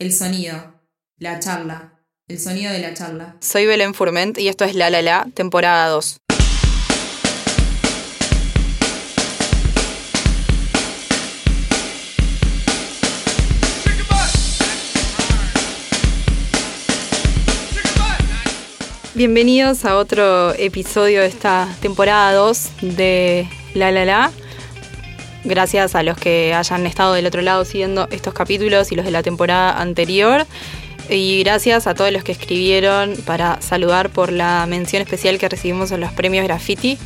el sonido, la charla, el sonido de la charla. Soy Belén Furment y esto es La La La, temporada 2. Bienvenidos a otro episodio de esta temporada 2 de La La La. Gracias a los que hayan estado del otro lado siguiendo estos capítulos y los de la temporada anterior. Y gracias a todos los que escribieron para saludar por la mención especial que recibimos en los premios Graffiti.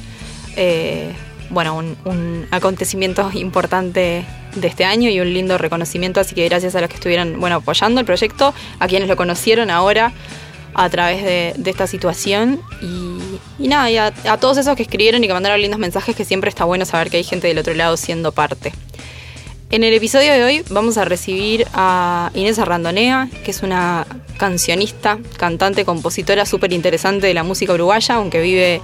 Eh, bueno, un, acontecimiento importante de este año y un lindo reconocimiento, así que gracias a los que estuvieron bueno, apoyando el proyecto, a quienes lo conocieron ahora a través de, esta situación y, nada, y a, a, todos esos que escribieron y que mandaron lindos mensajes, que siempre está bueno saber que hay gente del otro lado siendo parte. En el episodio de hoy vamos a recibir a Inés Arrandonea, que es una cancionista, cantante, compositora súper interesante de la música uruguaya, aunque vive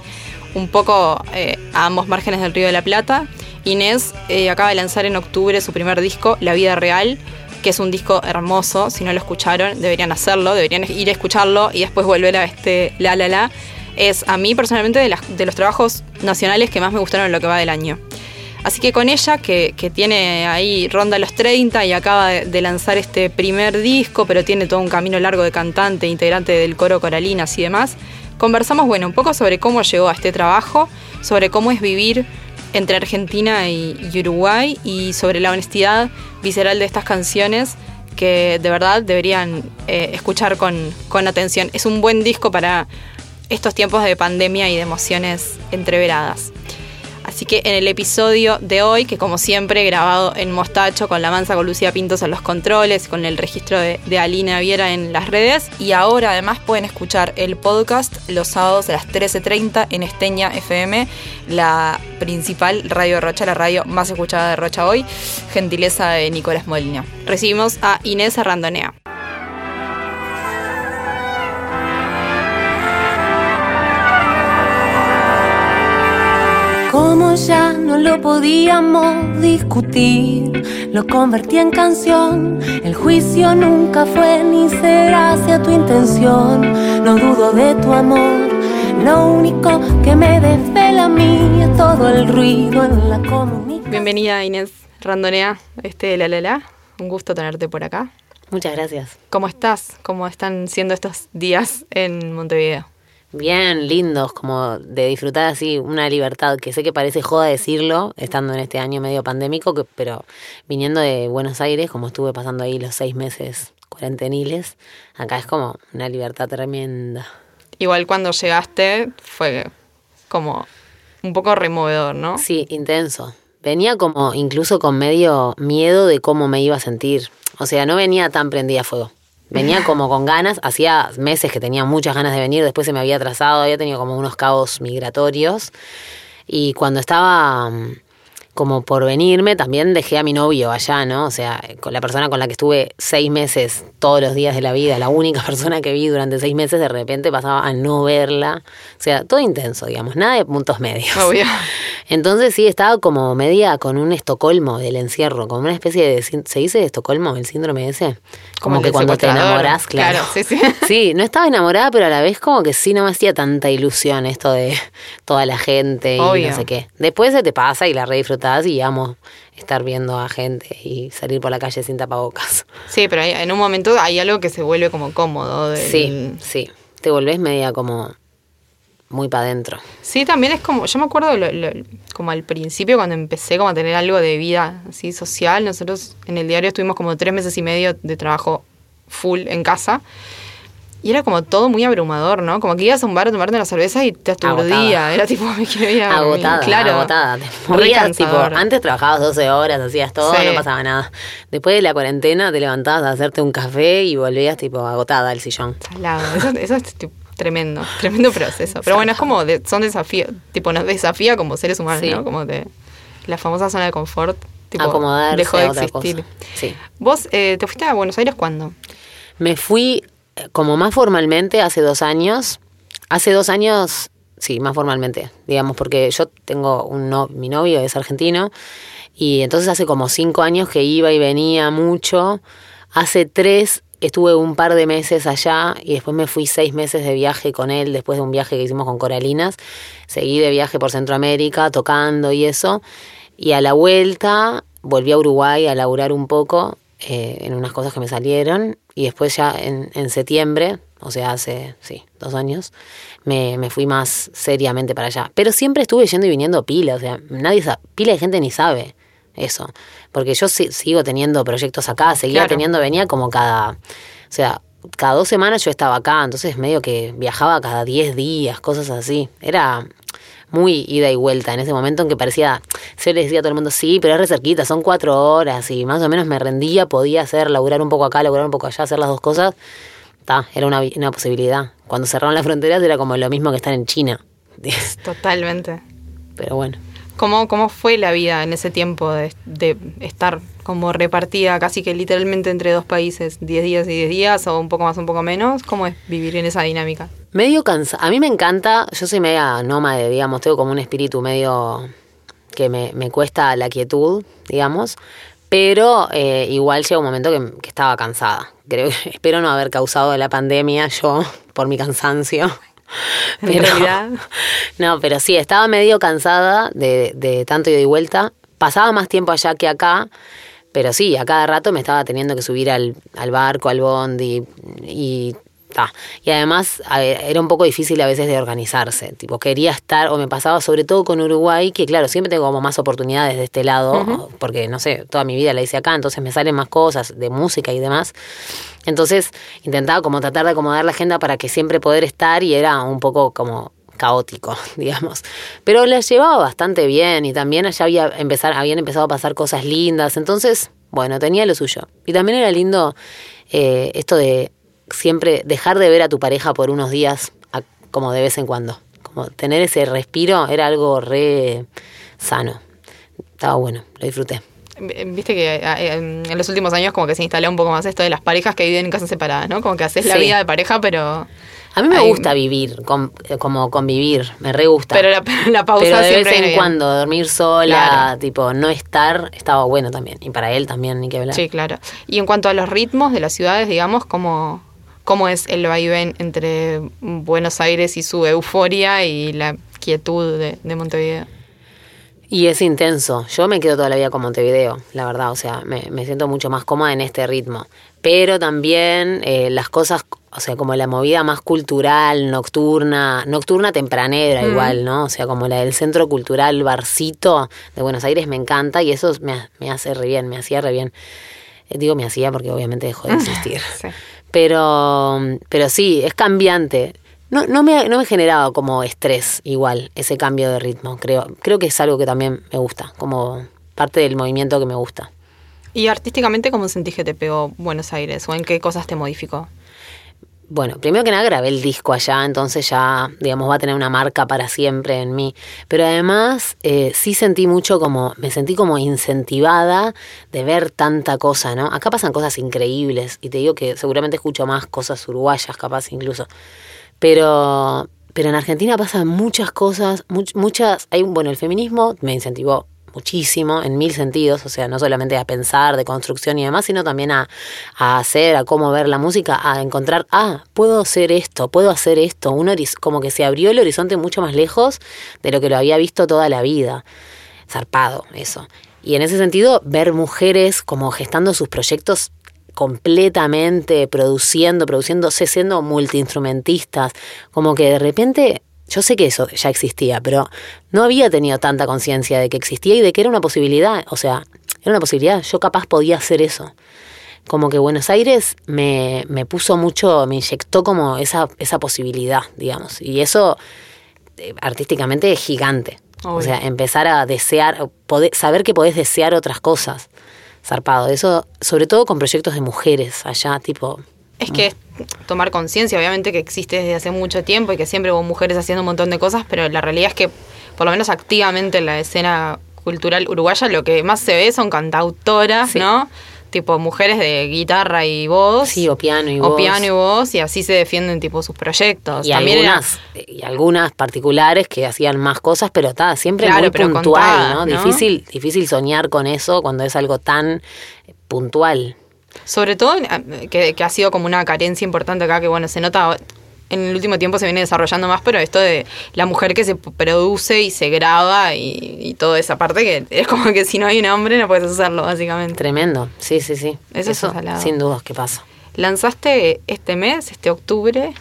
un poco eh, a ambos márgenes del Río de la Plata. Inés eh, acaba de lanzar en octubre su primer disco, La Vida Real, que es un disco hermoso. Si no lo escucharon, deberían hacerlo, deberían ir a escucharlo y después volver a este La La La. Es a mí personalmente de, los trabajos nacionales que más me gustaron en lo que va del año. Así que con ella, que, que, tiene ahí ronda los 30 y acaba de, de, lanzar este primer disco, pero tiene todo un camino largo de cantante, integrante del coro Coralinas y demás, conversamos, bueno, un poco sobre cómo llegó a este trabajo, sobre cómo es vivir entre Argentina y, Uruguay y sobre la honestidad visceral de estas canciones que de verdad deberían eh, escuchar con, con atención. Es un buen disco para estos tiempos de pandemia y de emociones entreveradas. Así que en el episodio de hoy, que como siempre grabado en Mostacho con la mansa con Lucía Pintos en los controles, con el registro de, de Alina Viera en las redes. Y ahora además pueden escuchar el podcast los sábados a las 13.30 en Esteña FM, la principal radio de Rocha, la radio más escuchada de Rocha hoy, gentileza de Nicolás Molina. Recibimos a Inés Arrandonea. Ya no lo podíamos discutir, lo convertí en canción. El juicio nunca fue ni será hacia tu intención. No dudo de tu amor. Lo único que me desvela a mí es todo el ruido en la comunicación. Bienvenida Inés Randonea, este La La La. Un gusto tenerte por acá. Muchas gracias. ¿Cómo estás? ¿Cómo están siendo estos días en Montevideo? Bien, lindos, como de disfrutar así una libertad, que sé que parece joda decirlo, estando en este año medio pandémico, que, pero viniendo de Buenos Aires, como estuve pasando ahí los seis meses cuarenteniles, acá es como una libertad tremenda. Igual cuando llegaste fue como un poco removedor, ¿no? Sí, intenso. Venía como incluso con medio miedo de cómo me iba a sentir. O sea, no venía tan prendida a fuego. Venía como con ganas, hacía meses que tenía muchas ganas de venir, después se me había atrasado, había tenido como unos cabos migratorios. Y cuando estaba como por venirme, también dejé a mi novio allá, ¿no? O sea, con la persona con la que estuve seis meses todos los días de la vida, la única persona que vi durante seis meses, de repente pasaba a no verla. O sea, todo intenso, digamos, nada de puntos medios. Obvio. Entonces sí, estaba como media con un Estocolmo del encierro, como una especie de... ¿Se dice Estocolmo, el síndrome ese? Como, como que cuando te enamorás, claro. claro sí, sí. sí, no estaba enamorada, pero a la vez como que sí no me hacía tanta ilusión esto de toda la gente y Obvio. no sé qué. Después se te pasa y la re y amo estar viendo a gente y salir por la calle sin tapabocas. Sí, pero hay, en un momento hay algo que se vuelve como cómodo. Del... Sí, sí. Te volvés media como muy para adentro. Sí, también es como, yo me acuerdo lo, lo, como al principio cuando empecé como a tener algo de vida así social, nosotros en el diario estuvimos como tres meses y medio de trabajo full en casa. Y era como todo muy abrumador, ¿no? Como que ibas a un bar a tomarte una cerveza y te aturdía. Era tipo, me quería Agotada, claro, agotada. Te morías, tipo, antes trabajabas 12 horas, hacías todo, sí. no pasaba nada. Después de la cuarentena te levantabas a hacerte un café y volvías tipo agotada al sillón. Salado. Eso, eso es tipo, tremendo, tremendo proceso. Pero bueno, es como, de, son desafíos, tipo, nos desafía como seres humanos, sí. ¿no? Como de la famosa zona de confort. Tipo, Acomodarse dejó de existir. Sí. ¿Vos eh, te fuiste a Buenos Aires cuándo? Me fui como más formalmente hace dos años. Hace dos años, sí, más formalmente, digamos, porque yo tengo un no, mi novio es argentino y entonces hace como cinco años que iba y venía mucho. Hace tres estuve un par de meses allá y después me fui seis meses de viaje con él, después de un viaje que hicimos con Coralinas. Seguí de viaje por Centroamérica, tocando y eso. Y a la vuelta volví a Uruguay a laburar un poco eh, en unas cosas que me salieron. Y después ya en, en septiembre, o sea, hace, sí, dos años, me, me, fui más seriamente para allá. Pero siempre estuve yendo y viniendo pila, o sea, nadie sabe, pila de gente ni sabe eso. Porque yo sigo teniendo proyectos acá, seguía Claro. teniendo, venía como cada, o sea, cada dos semanas yo estaba acá, entonces medio que viajaba cada diez días, cosas así. Era muy ida y vuelta en ese momento en que parecía, se le decía a todo el mundo, sí, pero es re cerquita, son cuatro horas y más o menos me rendía, podía hacer, laburar un poco acá, laburar un poco allá, hacer las dos cosas. Ta, era una, una posibilidad. Cuando cerraron las fronteras era como lo mismo que estar en China. Totalmente. Pero bueno. ¿Cómo, ¿Cómo fue la vida en ese tiempo de, estar como repartida casi que literalmente entre dos países, 10 días y 10 días, o un poco más, un poco menos? ¿Cómo es vivir en esa dinámica? Medio cansada. A mí me encanta, yo soy media nómade, digamos, tengo como un espíritu medio que me, me cuesta la quietud, digamos, pero eh, igual llega un momento que, estaba cansada. Creo espero no haber causado la pandemia yo por mi cansancio. En realidad. No, pero sí, estaba medio cansada de, de tanto ida y vuelta. Pasaba más tiempo allá que acá, pero sí, a cada rato me estaba teniendo que subir al, al barco, al bondi y ta. Y además era un poco difícil a veces de organizarse. Tipo, quería estar, o me pasaba sobre todo con Uruguay, que claro, siempre tengo como más oportunidades de este lado, porque no sé, toda mi vida la hice acá, entonces me salen más cosas de música y demás. Entonces intentaba como tratar de acomodar la agenda para que siempre poder estar y era un poco como caótico, digamos. Pero la llevaba bastante bien y también allá había empezar, habían empezado a pasar cosas lindas, entonces, bueno, tenía lo suyo. Y también era lindo eh, esto de siempre dejar de ver a tu pareja por unos días, a- como de vez en cuando. Como tener ese respiro era algo re sano. Estaba bueno, lo disfruté. Viste que en los últimos años como que se instaló un poco más esto de las parejas que viven en casas separadas, ¿no? Como que haces la vida de pareja, pero... A mí me gusta vivir, con- eh, como convivir, me re gusta. Pero la, la pausa Pero de vez en bien. cuando dormir sola, Claro. tipo no estar, estaba bueno también. Y para él también, ni que hablar. Sí, claro. Y en cuanto a los ritmos de las ciudades, digamos, ¿cómo, cómo es el vaivén entre Buenos Aires y su euforia y la quietud de, de Montevideo? Y es intenso. Yo me quedo toda la vida con Montevideo, la verdad. O sea, me, me siento mucho más cómoda en este ritmo. Pero también eh, las cosas, o sea, como la movida más cultural, nocturna, nocturna tempranera igual, ¿no? O sea, como la del Centro Cultural Barcito de Buenos Aires me encanta y eso me, me hace re bien, me hacía re bien. Eh, digo me hacía porque obviamente dejó de existir. Sí. Pero, pero sí, es cambiante. No, no, me, no me generaba como estrés igual ese cambio de ritmo, creo. Creo que es algo que también me gusta, como parte del movimiento que me gusta. ¿Y artísticamente cómo sentís que te pegó Buenos Aires? ¿O en qué cosas te modificó? Bueno, primero que nada grabé el disco allá, entonces ya, digamos, va a tener una marca para siempre en mí. Pero además eh, sí sentí mucho como, me sentí como incentivada de ver tanta cosa, ¿no? Acá pasan cosas increíbles y te digo que seguramente escucho más cosas uruguayas, capaz incluso. Pero, pero en Argentina pasan muchas cosas, much- muchas, hay, bueno, el feminismo me incentivó muchísimo en mil sentidos, o sea, no solamente a pensar de construcción y demás, sino también a, a hacer, a cómo ver la música, a encontrar, ah, puedo hacer esto, puedo hacer esto, un como que se abrió el horizonte mucho más lejos de lo que lo había visto toda la vida. Zarpado, eso. Y en ese sentido, ver mujeres como gestando sus proyectos completamente, produciendo, produciéndose, siendo multiinstrumentistas, como que de repente, yo sé que eso ya existía, pero no había tenido tanta conciencia de que existía y de que era una posibilidad, o sea, era una posibilidad, yo capaz podía hacer eso. Como que Buenos Aires me, me puso mucho, me inyectó como esa, esa posibilidad, digamos, y eso eh, artísticamente es gigante. O sea, empezar a desear, poder, saber que podés desear otras cosas. Zarpado. Eso, sobre todo con proyectos de mujeres allá, tipo. Es que es tomar conciencia, obviamente, que existe desde hace mucho tiempo y que siempre hubo mujeres haciendo un montón de cosas, pero la realidad es que, por lo menos activamente en la escena cultural uruguaya, lo que más se ve son cantautoras, Sí. ¿no? Tipo mujeres de guitarra y voz. Sí, o piano y o voz. piano y voz, y así se defienden tipo sus proyectos. Y También era- algunas, y algunas particulares que hacían más cosas, pero está siempre Claro, muy puntual, ¿no? ¿no? Difícil, difícil soñar con eso cuando es algo tan eh, puntual. Sobre todo eh, que, que ha sido como una carencia importante acá, que bueno, se nota en el último tiempo se viene desarrollando más, pero esto de la mujer que se produce y se graba y, y toda esa parte que es como que si no hay un hombre no puedes hacerlo, básicamente. Tremendo, sí, sí, sí. Eso es sin dudas que pasa. Lanzaste este mes, este octubre,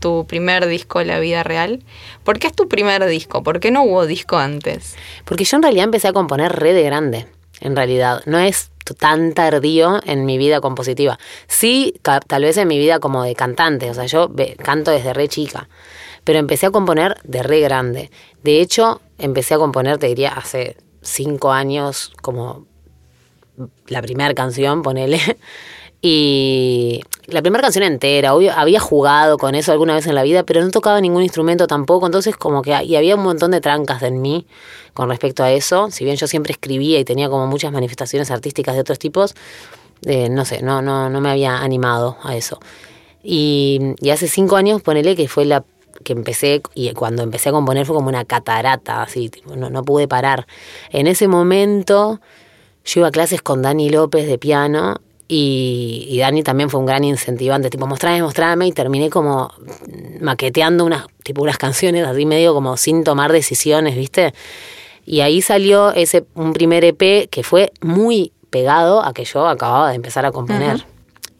tu primer disco La Vida Real. ¿Por qué es tu primer disco? ¿Por qué no hubo disco antes? Porque yo en realidad empecé a componer re de grande, en realidad. No es tan tardío en mi vida compositiva. Sí, tal vez en mi vida como de cantante, o sea, yo canto desde re chica, pero empecé a componer de re grande. De hecho, empecé a componer, te diría, hace cinco años, como la primera canción, ponele. Y la primera canción entera, había jugado con eso alguna vez en la vida, pero no tocaba ningún instrumento tampoco, entonces como que y había un montón de trancas en mí con respecto a eso. Si bien yo siempre escribía y tenía como muchas manifestaciones artísticas de otros tipos, eh, no sé, no, no, no me había animado a eso. Y, hace cinco años, ponele que fue la que empecé, y cuando empecé a componer fue como una catarata, así, no, no pude parar. En ese momento yo iba a clases con Dani López de piano y, y Dani también fue un gran incentivante, tipo, mostrame, mostrame, y terminé como maqueteando unas, tipo, unas canciones así medio como sin tomar decisiones, ¿viste? Y ahí salió ese, un primer EP que fue muy pegado a que yo acababa de empezar a componer.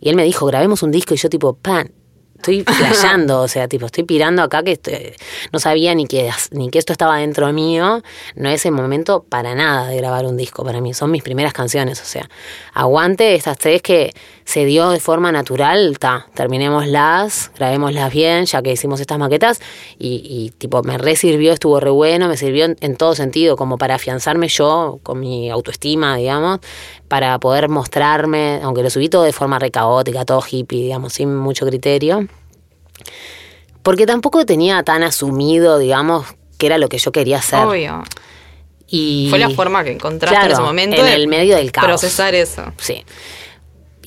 Y él me dijo, grabemos un disco, y yo tipo, pan, estoy flasheando, o sea, tipo, estoy pirando acá que no sabía ni que, ni que esto estaba dentro mío. No es el momento para nada de grabar un disco para mí, son mis primeras canciones, o sea, aguante estas tres que se dio de forma natural, ta, terminémoslas, grabémoslas bien, ya que hicimos estas maquetas, y, y, tipo, me re sirvió, estuvo re bueno, me sirvió en, en todo sentido, como para afianzarme yo con mi autoestima, digamos, para poder mostrarme, aunque lo subí todo de forma re caótica, todo hippie, digamos, sin mucho criterio. Porque tampoco tenía tan asumido, digamos, que era lo que yo quería hacer. Obvio. Y Fue la forma que encontraste en ese momento en el medio del caos. procesar eso. Sí.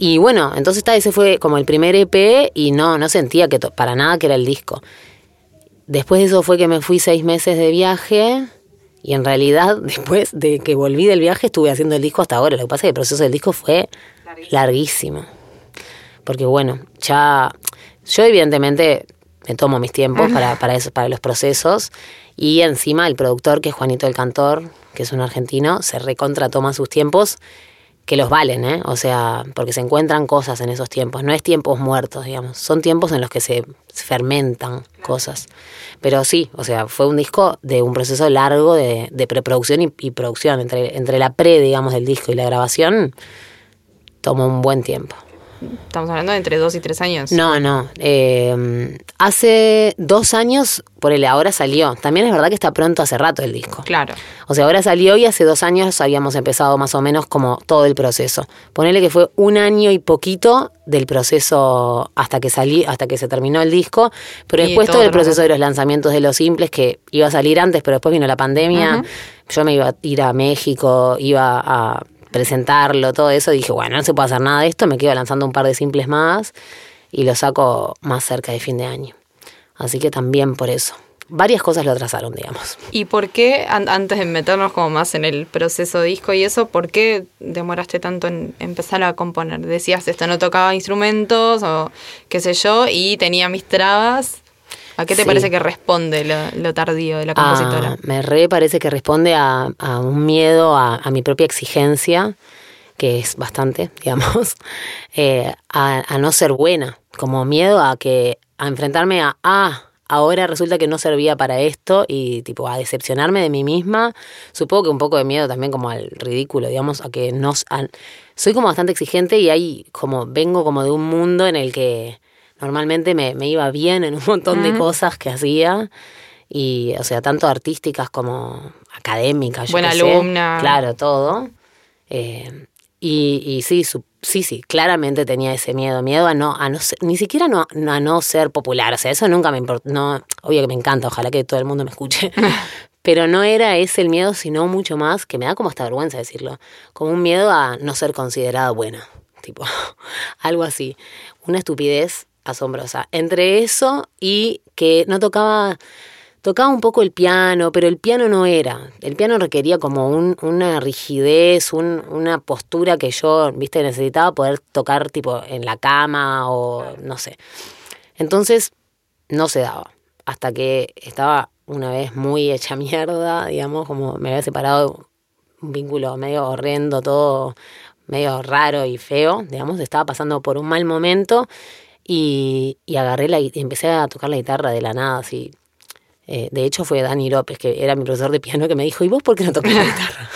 Y bueno, entonces ta, ese fue como el primer EP y no, no sentía que para nada que era el disco. Después de eso fue que me fui seis meses de viaje y en realidad después de que volví del viaje estuve haciendo el disco hasta ahora. Lo que pasa es que el proceso del disco fue larguísimo. Porque bueno, ya yo evidentemente me tomo mis tiempos para, para, eso, para los procesos y encima el productor que es Juanito el Cantor, que es un argentino, se recontra toma sus tiempos que los valen, ¿eh? O sea, porque se encuentran cosas en esos tiempos. No es tiempos muertos, digamos. Son tiempos en los que se fermentan cosas. Pero sí, o sea, fue un disco de un proceso largo de, de preproducción y, y producción. Entre, entre la pre, digamos, del disco y la grabación, tomó un buen tiempo. Estamos hablando de entre dos y tres años. No, no. eh, hace dos años, por el ahora salió. También es verdad que está pronto hace rato el disco. Claro. O sea, ahora salió y hace dos años habíamos empezado más o menos como todo el proceso. Ponele que fue un año y poquito del proceso hasta que salí, hasta que se terminó el disco, pero Y después todo todo el el proceso de los lanzamientos de los simples que iba a salir antes, pero después vino la pandemia. Yo me iba a ir a México, iba a presentarlo, todo eso, dije, bueno, no se puede hacer nada de esto, me quedo lanzando un par de simples más y lo saco más cerca de fin de año. Así que también por eso. Varias cosas lo atrasaron, digamos. ¿Y por qué, an- antes de meternos como más en el proceso disco y eso, por qué demoraste tanto en empezar a componer? Decías, esto no tocaba instrumentos o qué sé yo, y tenía mis trabas. ¿A qué te Sí. parece que responde lo, lo tardío de la compositora? Ah, me re parece que responde a, a un miedo a, a mi propia exigencia, que es bastante, digamos, eh, a, a no ser buena, como miedo a que a enfrentarme a ah, ahora resulta que no servía para esto y tipo a decepcionarme de mí misma. Supongo que un poco de miedo también como al ridículo, digamos, a que no soy como bastante exigente y ahí como vengo como de un mundo en el que normalmente me, me iba bien en un montón de cosas que hacía y o sea tanto artísticas como académicas yo Buena sé. alumna. claro todo Eh, y, y sí su- sí sí claramente tenía ese miedo miedo a no a no ser- ni siquiera no, no- a no ser popular o sea eso nunca me importó no obvio que me encanta ojalá que todo el mundo me escuche pero no era ese el miedo sino mucho más que me da como hasta vergüenza decirlo como un miedo a no ser considerada buena tipo algo así una estupidez asombrosa entre eso y que no tocaba tocaba un poco el piano, pero el piano no era. El piano requería como un- una rigidez, un- una postura que yo, viste, necesitaba poder tocar tipo en la cama o no sé. Entonces, no se daba. Hasta que estaba una vez muy hecha mierda, digamos, como me había separado un vínculo medio horrendo, todo medio raro y feo, digamos, estaba pasando por un mal momento y, y agarré la y empecé a tocar la guitarra de la nada, así. Eh, de hecho fue Dani López, que era mi profesor de piano, que me dijo, ¿y vos por qué no tocas la guitarra?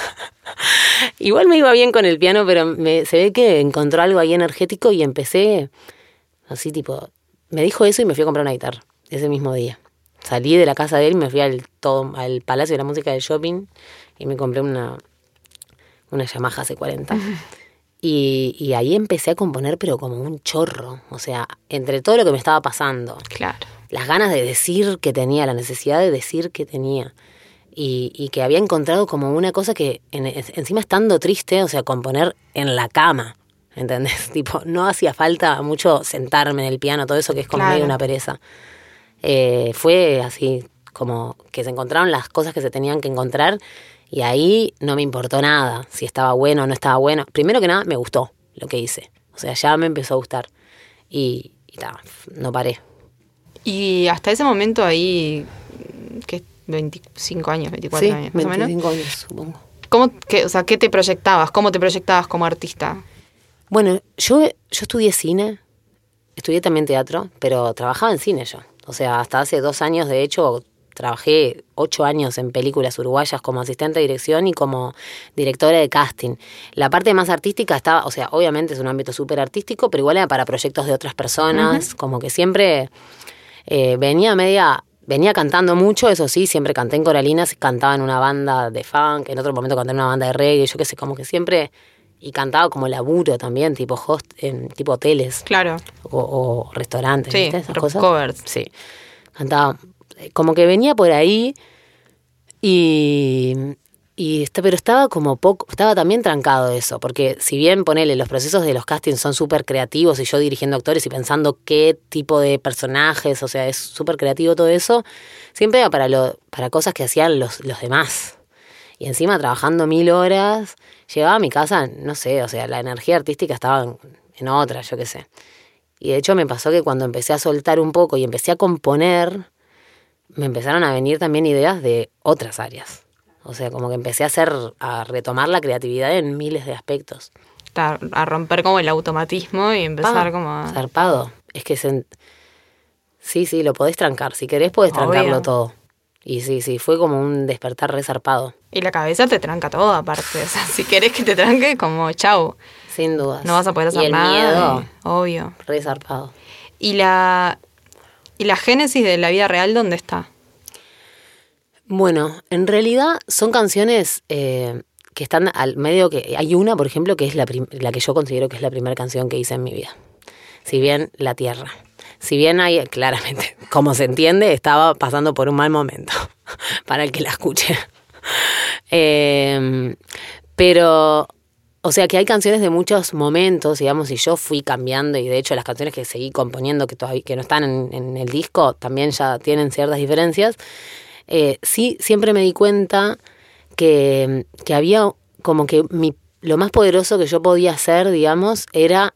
Igual me iba bien con el piano, pero me, se ve que encontró algo ahí energético y empecé así tipo, me dijo eso y me fui a comprar una guitarra ese mismo día. Salí de la casa de él y me fui al, todo, al Palacio de la Música del Shopping y me compré una, una Yamaha C40. Y, y ahí empecé a componer, pero como un chorro. O sea, entre todo lo que me estaba pasando, Claro. las ganas de decir que tenía, la necesidad de decir que tenía. Y, y que había encontrado como una cosa que en- encima estando triste, o sea, componer en la cama, ¿entendés? Tipo, no hacía falta mucho sentarme en el piano, todo eso que es como Claro. medio una pereza. Eh, fue así, como que se encontraron las cosas que se tenían que encontrar y ahí no me importó nada, si estaba bueno o no estaba bueno. Primero que nada, me gustó lo que hice. O sea, ya me empezó a gustar. Y, y ta, no paré. Y hasta ese momento ahí, que 25 años, 24 Sí, años, más o menos. 25 años, supongo. ¿Cómo, qué, o sea, ¿qué te proyectabas? ¿Cómo te proyectabas como artista? Bueno, yo, yo estudié cine, estudié también teatro, pero trabajaba en cine yo. O sea, hasta hace dos años, de hecho, trabajé ocho años en películas uruguayas como asistente de dirección y como directora de casting. La parte más artística estaba, o sea, obviamente es un ámbito súper artístico, pero igual era para proyectos de otras personas, como que siempre eh, venía media... Venía cantando mucho, eso sí, siempre canté en Coralinas, cantaba en una banda de funk, en otro momento canté en una banda de reggae, yo qué sé, como que siempre... Y cantaba como laburo también, tipo host, en tipo hoteles Claro. o, o restaurantes, Sí, ¿viste? Esas cosas. covers. Sí. Cantaba, como que venía por ahí y, y pero estaba como poco, estaba también trancado eso, porque si bien ponele, los procesos de los castings son súper creativos y yo dirigiendo actores y pensando qué tipo de personajes, o sea, es súper creativo todo eso, siempre era para, lo, para cosas que hacían los, los demás. Y encima trabajando mil horas, llegaba a mi casa, no sé, o sea, la energía artística estaba en otra, yo qué sé. Y de hecho me pasó que cuando empecé a soltar un poco y empecé a componer, me empezaron a venir también ideas de otras áreas. O sea, como que empecé a hacer, a retomar la creatividad en miles de aspectos. A, a romper como el automatismo y empezar como a... Zarpado. Es que se... Sí, sí, lo podés trancar. Si querés podés Obvio. trancarlo todo. Y sí, sí, fue como un despertar resarpado. Y la cabeza te tranca todo aparte. O sea, si querés que te tranque, como chau. Sin dudas. No vas a poder hacer y el nada. miedo, y- obvio. resarpado. Y la, y la génesis de la vida real, ¿dónde está? Bueno, en realidad son canciones eh, que están al medio que... Hay una, por ejemplo, que es la, la que yo considero que es la primera canción que hice en mi vida. Si bien La Tierra. Si bien hay, claramente, como se entiende, estaba pasando por un mal momento para el que la escuche. Eh, pero, o sea que hay canciones de muchos momentos, digamos, y yo fui cambiando, y de hecho las canciones que seguí componiendo, que todavía que no están en, el disco, también ya tienen ciertas diferencias. Eh, sí, siempre me di cuenta que, que había como que mi, lo más poderoso que yo podía hacer, digamos, era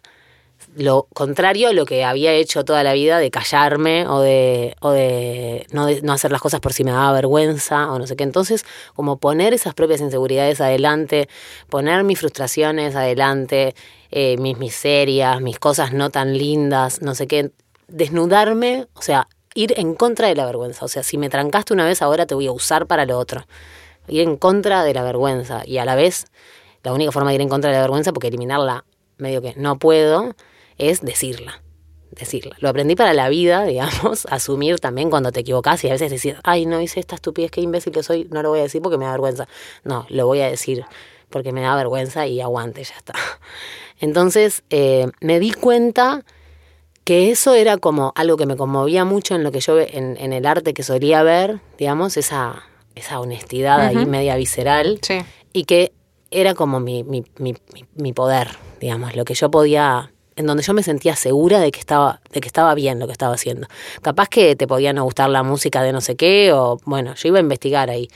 lo contrario a lo que había hecho toda la vida de callarme o de, o de, no, de no hacer las cosas por si me daba vergüenza o no sé qué. Entonces, como poner esas propias inseguridades adelante, poner mis frustraciones adelante, eh, mis miserias, mis cosas no tan lindas, no sé qué, desnudarme, o sea, ir en contra de la vergüenza. O sea, si me trancaste una vez, ahora te voy a usar para lo otro. Ir en contra de la vergüenza y a la vez, la única forma de ir en contra de la vergüenza, porque eliminarla medio que no puedo, es decirla. Decirla. Lo aprendí para la vida, digamos, asumir también cuando te equivocas y a veces decir, ay, no hice esta estupidez, qué imbécil que soy, no lo voy a decir porque me da vergüenza. No, lo voy a decir porque me da vergüenza y aguante, ya está. Entonces, eh, me di cuenta que eso era como algo que me conmovía mucho en lo que yo en, en el arte que solía ver, digamos, esa, esa honestidad ahí media visceral Sí. y que era como mi, mi, mi- mi poder, digamos, lo que yo podía en donde yo me sentía segura de que estaba, de que estaba bien lo que estaba haciendo. Capaz que te podía no gustar la música de no sé qué, o bueno, yo iba a investigar ahí.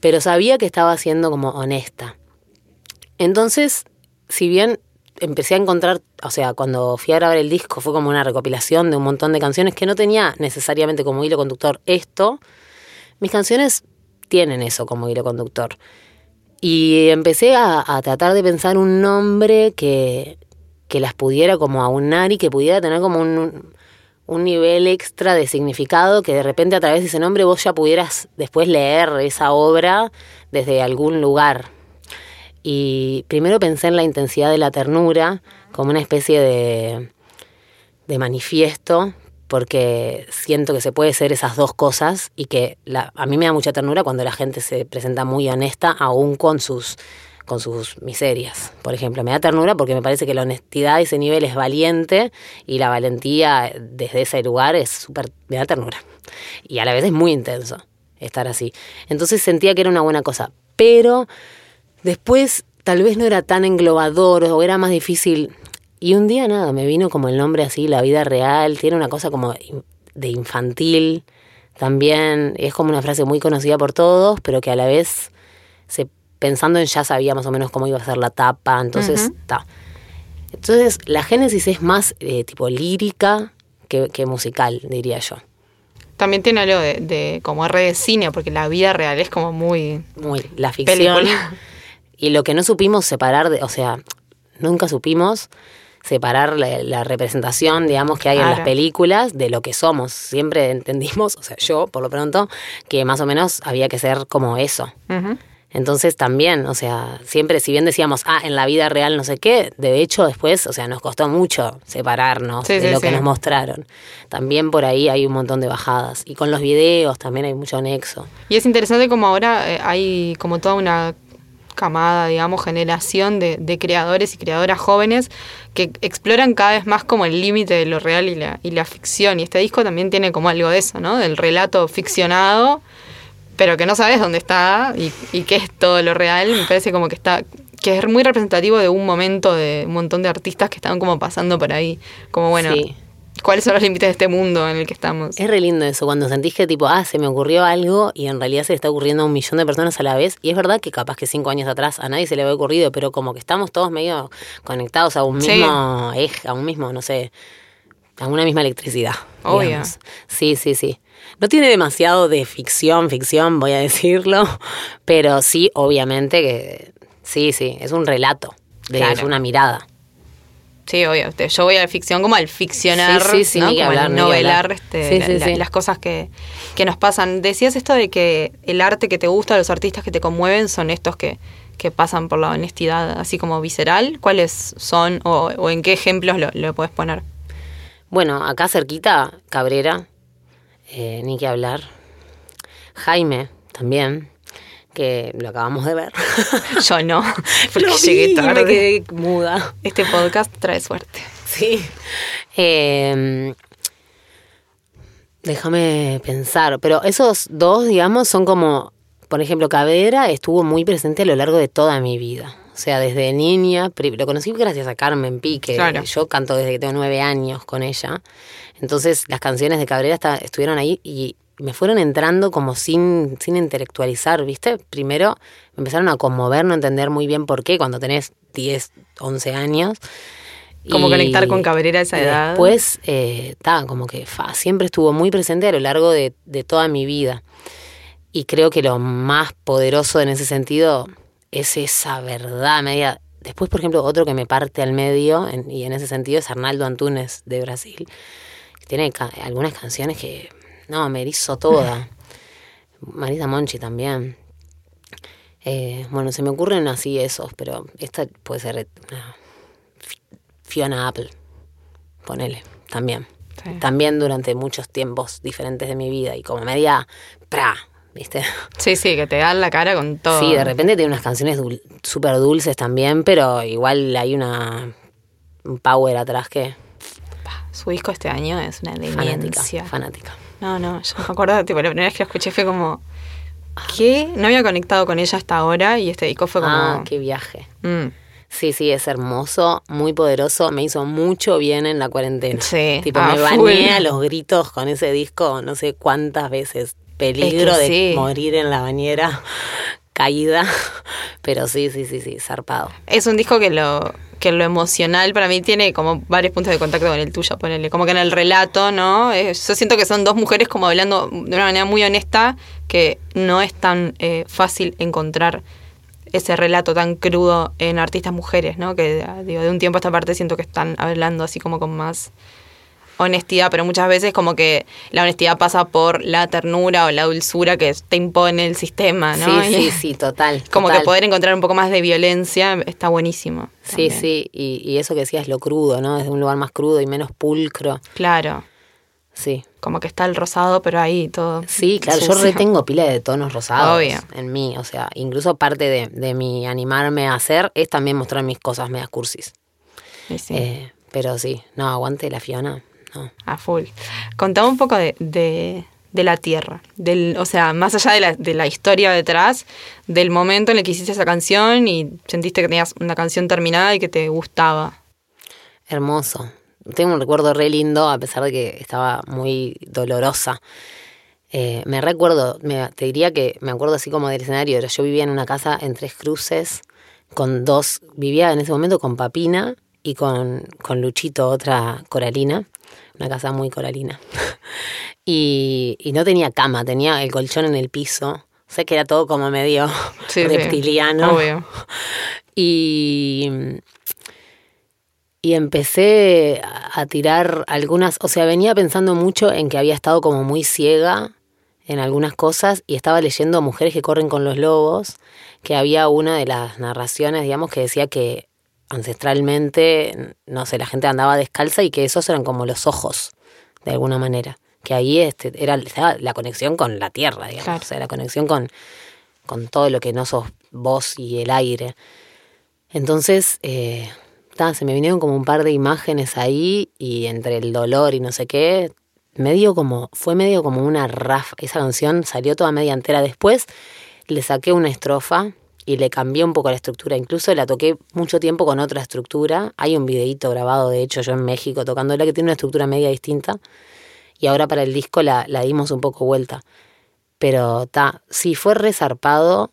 Pero sabía que estaba siendo como honesta. Entonces, si bien empecé a encontrar, o sea, cuando fui a grabar el disco fue como una recopilación de un montón de canciones que no tenía necesariamente como hilo conductor esto, mis canciones tienen eso como hilo conductor. Y empecé a, a tratar de pensar un nombre que, que las pudiera como aunar y que pudiera tener como un, un nivel extra de significado que de repente a través de ese nombre vos ya pudieras después leer esa obra desde algún lugar. Y primero pensé en la intensidad de la ternura como una especie de, de manifiesto, porque siento que se puede ser esas dos cosas y que la, a mí me da mucha ternura cuando la gente se presenta muy honesta, aún con sus con sus miserias. Por ejemplo, me da ternura porque me parece que la honestidad a ese nivel es valiente y la valentía desde ese lugar es súper, me da ternura. Y a la vez es muy intenso estar así. Entonces sentía que era una buena cosa. Pero después tal vez no era tan englobador o era más difícil. Y un día nada, me vino como el nombre así, la vida real, tiene una cosa como de infantil. También es como una frase muy conocida por todos, pero que a la vez se pensando en ya sabía más o menos cómo iba a ser la tapa, entonces está. Entonces la génesis es más eh, tipo lírica que, que, musical, diría yo. También tiene algo de, de como red de cine, porque la vida real es como muy... Muy, la ficción. Película. Y lo que no supimos separar, de, o sea, nunca supimos separar la, la representación, digamos, que hay claro. en las películas de lo que somos. Siempre entendimos, o sea, yo por lo pronto, que más o menos había que ser como eso. Uh -huh. Entonces también, o sea, siempre si bien decíamos, ah, en la vida real no sé qué, de hecho después, o sea, nos costó mucho separarnos sí, de sí, lo que nos mostraron. También por ahí hay un montón de bajadas. Y con los videos también hay mucho anexo. Y es interesante como ahora eh, hay como toda una camada, digamos, generación de, de, creadores y creadoras jóvenes que exploran cada vez más como el límite de lo real y la, y la ficción. Y este disco también tiene como algo de eso, ¿no? Del relato ficcionado pero que no sabes dónde está y, y qué es todo lo real, me parece como que está que es muy representativo de un momento de un montón de artistas que estaban como pasando por ahí, como bueno, sí. ¿cuáles son los límites de este mundo en el que estamos? Es re lindo eso, cuando sentís que tipo, ah, se me ocurrió algo y en realidad se le está ocurriendo a un millón de personas a la vez, y es verdad que capaz que cinco años atrás a nadie se le había ocurrido, pero como que estamos todos medio conectados a un mismo sí. eje, a un mismo, no sé, a una misma electricidad. Obvio. Sí, sí, sí. No tiene demasiado de ficción, ficción, voy a decirlo, pero sí, obviamente que sí, sí, es un relato, de, claro. es una mirada. Sí, obvio. Yo voy a la ficción como al ficcionar, sí, sí, sí, ¿no? Como hablar, al novelar este, la, la, las cosas que, que nos pasan. Decías esto de que el arte que te gusta, los artistas que te conmueven son estos que, que pasan por la honestidad así como visceral. ¿Cuáles son o, o en qué ejemplos lo, lo puedes poner? Bueno, acá cerquita, Cabrera, eh, ni que hablar. Jaime, también, que lo acabamos de ver. Yo no, porque lo llegué tarde. Me quedé muda. Este podcast trae suerte. Sí. Eh, déjame pensar, pero esos dos, digamos, son como, por ejemplo, Cabrera estuvo muy presente a lo largo de toda mi vida. O sea, desde niña, lo conocí gracias a Carmen Pique. Claro. Yo canto desde que tengo nueve años con ella. Entonces las canciones de Cabrera está, estuvieron ahí y me fueron entrando como sin, sin intelectualizar, ¿viste? Primero me empezaron a conmover, no entender muy bien por qué cuando tenés 10, 11 años. Como y conectar con Cabrera a esa edad. Después, eh, ta, como que fa, siempre estuvo muy presente a lo largo de, de toda mi vida. Y creo que lo más poderoso en ese sentido es esa verdad media. Después, por ejemplo, otro que me parte al medio, en, y en ese sentido, es Arnaldo Antunes de Brasil. Tiene ca algunas canciones que, no, me erizo toda. Marisa Monchi también. Eh, bueno, se me ocurren así esos, pero esta puede ser una Fiona Apple. Ponele, también. Sí. También durante muchos tiempos diferentes de mi vida y como media, pra, ¿viste? Sí, sí, que te dan la cara con todo. Sí, de repente tiene unas canciones dul súper dulces también, pero igual hay una un power atrás que... Su disco este año es una demencia. Fanática, fanática. No, no, yo me acuerdo, tipo, la primera vez que lo escuché fue como... ¿Qué? No había conectado con ella hasta ahora y este disco fue como... Ah, qué viaje. Mm. Sí, sí, es hermoso, muy poderoso. Me hizo mucho bien en la cuarentena. Sí, Tipo, me bañé a los gritos con ese disco no sé cuántas veces. Peligro Es que de sí. morir en la bañera caída. Pero sí, sí, sí, sí, zarpado. Es un disco que lo, que lo emocional para mí tiene como varios puntos de contacto con el tuyo, ponele. Como que en el relato, ¿no? Eh, yo siento que son dos mujeres como hablando de una manera muy honesta, que no es tan eh, fácil encontrar ese relato tan crudo en artistas mujeres, ¿no? Que digo, de un tiempo a esta parte siento que están hablando así como con más honestidad, pero muchas veces como que la honestidad pasa por la ternura o la dulzura que te impone el sistema, ¿no? Sí, Y sí, sí, total. Como que poder encontrar un poco más de violencia está buenísimo. Sí, también. sí, y, y eso que decías, lo crudo, ¿no? Desde un lugar más crudo y menos pulcro. Claro, Sí. como que está el rosado, pero ahí todo. Sí, claro, yo sucio. retengo pila de tonos rosados Obvio. en mí. O sea, incluso parte de, de mi animarme a hacer es también mostrar mis cosas medias cursis. Sí, sí, Eh, pero sí, no, aguante la Fiona. A full. Contame un poco de, de, la tierra, del, o sea, más allá de la, de la historia detrás, del momento en el que hiciste esa canción y sentiste que tenías una canción terminada y que te gustaba. Hermoso. Tengo un recuerdo re lindo, a pesar de que estaba muy dolorosa. Eh, me recuerdo, te diría que me acuerdo así como del escenario. Yo vivía en una casa en Tres Cruces, con dos, vivía en ese momento con Papina y con, con Luchito, otra coralina, una casa muy coralina. y, y no tenía cama, tenía el colchón en el piso. O sea que era todo como medio Sí, sí, reptiliano. obvio. Y, y empecé a a tirar algunas, o sea, venía pensando mucho en que había estado como muy ciega en algunas cosas y estaba leyendo Mujeres que corren con los lobos, que había una de las narraciones, digamos, que decía que ancestralmente, no sé, la gente andaba descalza y que esos eran como los ojos, de alguna manera. Que ahí este, era la conexión con la tierra, digamos, Claro. o sea, la conexión con, con todo lo que no sos vos y el aire. Entonces, eh, ta, se me vinieron como un par de imágenes ahí y entre el dolor y no sé qué, medio como, fue medio como una rafa. Esa canción salió toda media entera después. Le saqué una estrofa y le cambié un poco la estructura. Incluso la toqué mucho tiempo con otra estructura. Hay un videíto grabado, de hecho, yo en México tocándola que tiene una estructura media distinta. Y ahora para el disco la, la dimos un poco vuelta. Pero ta, sí, fue resarpado.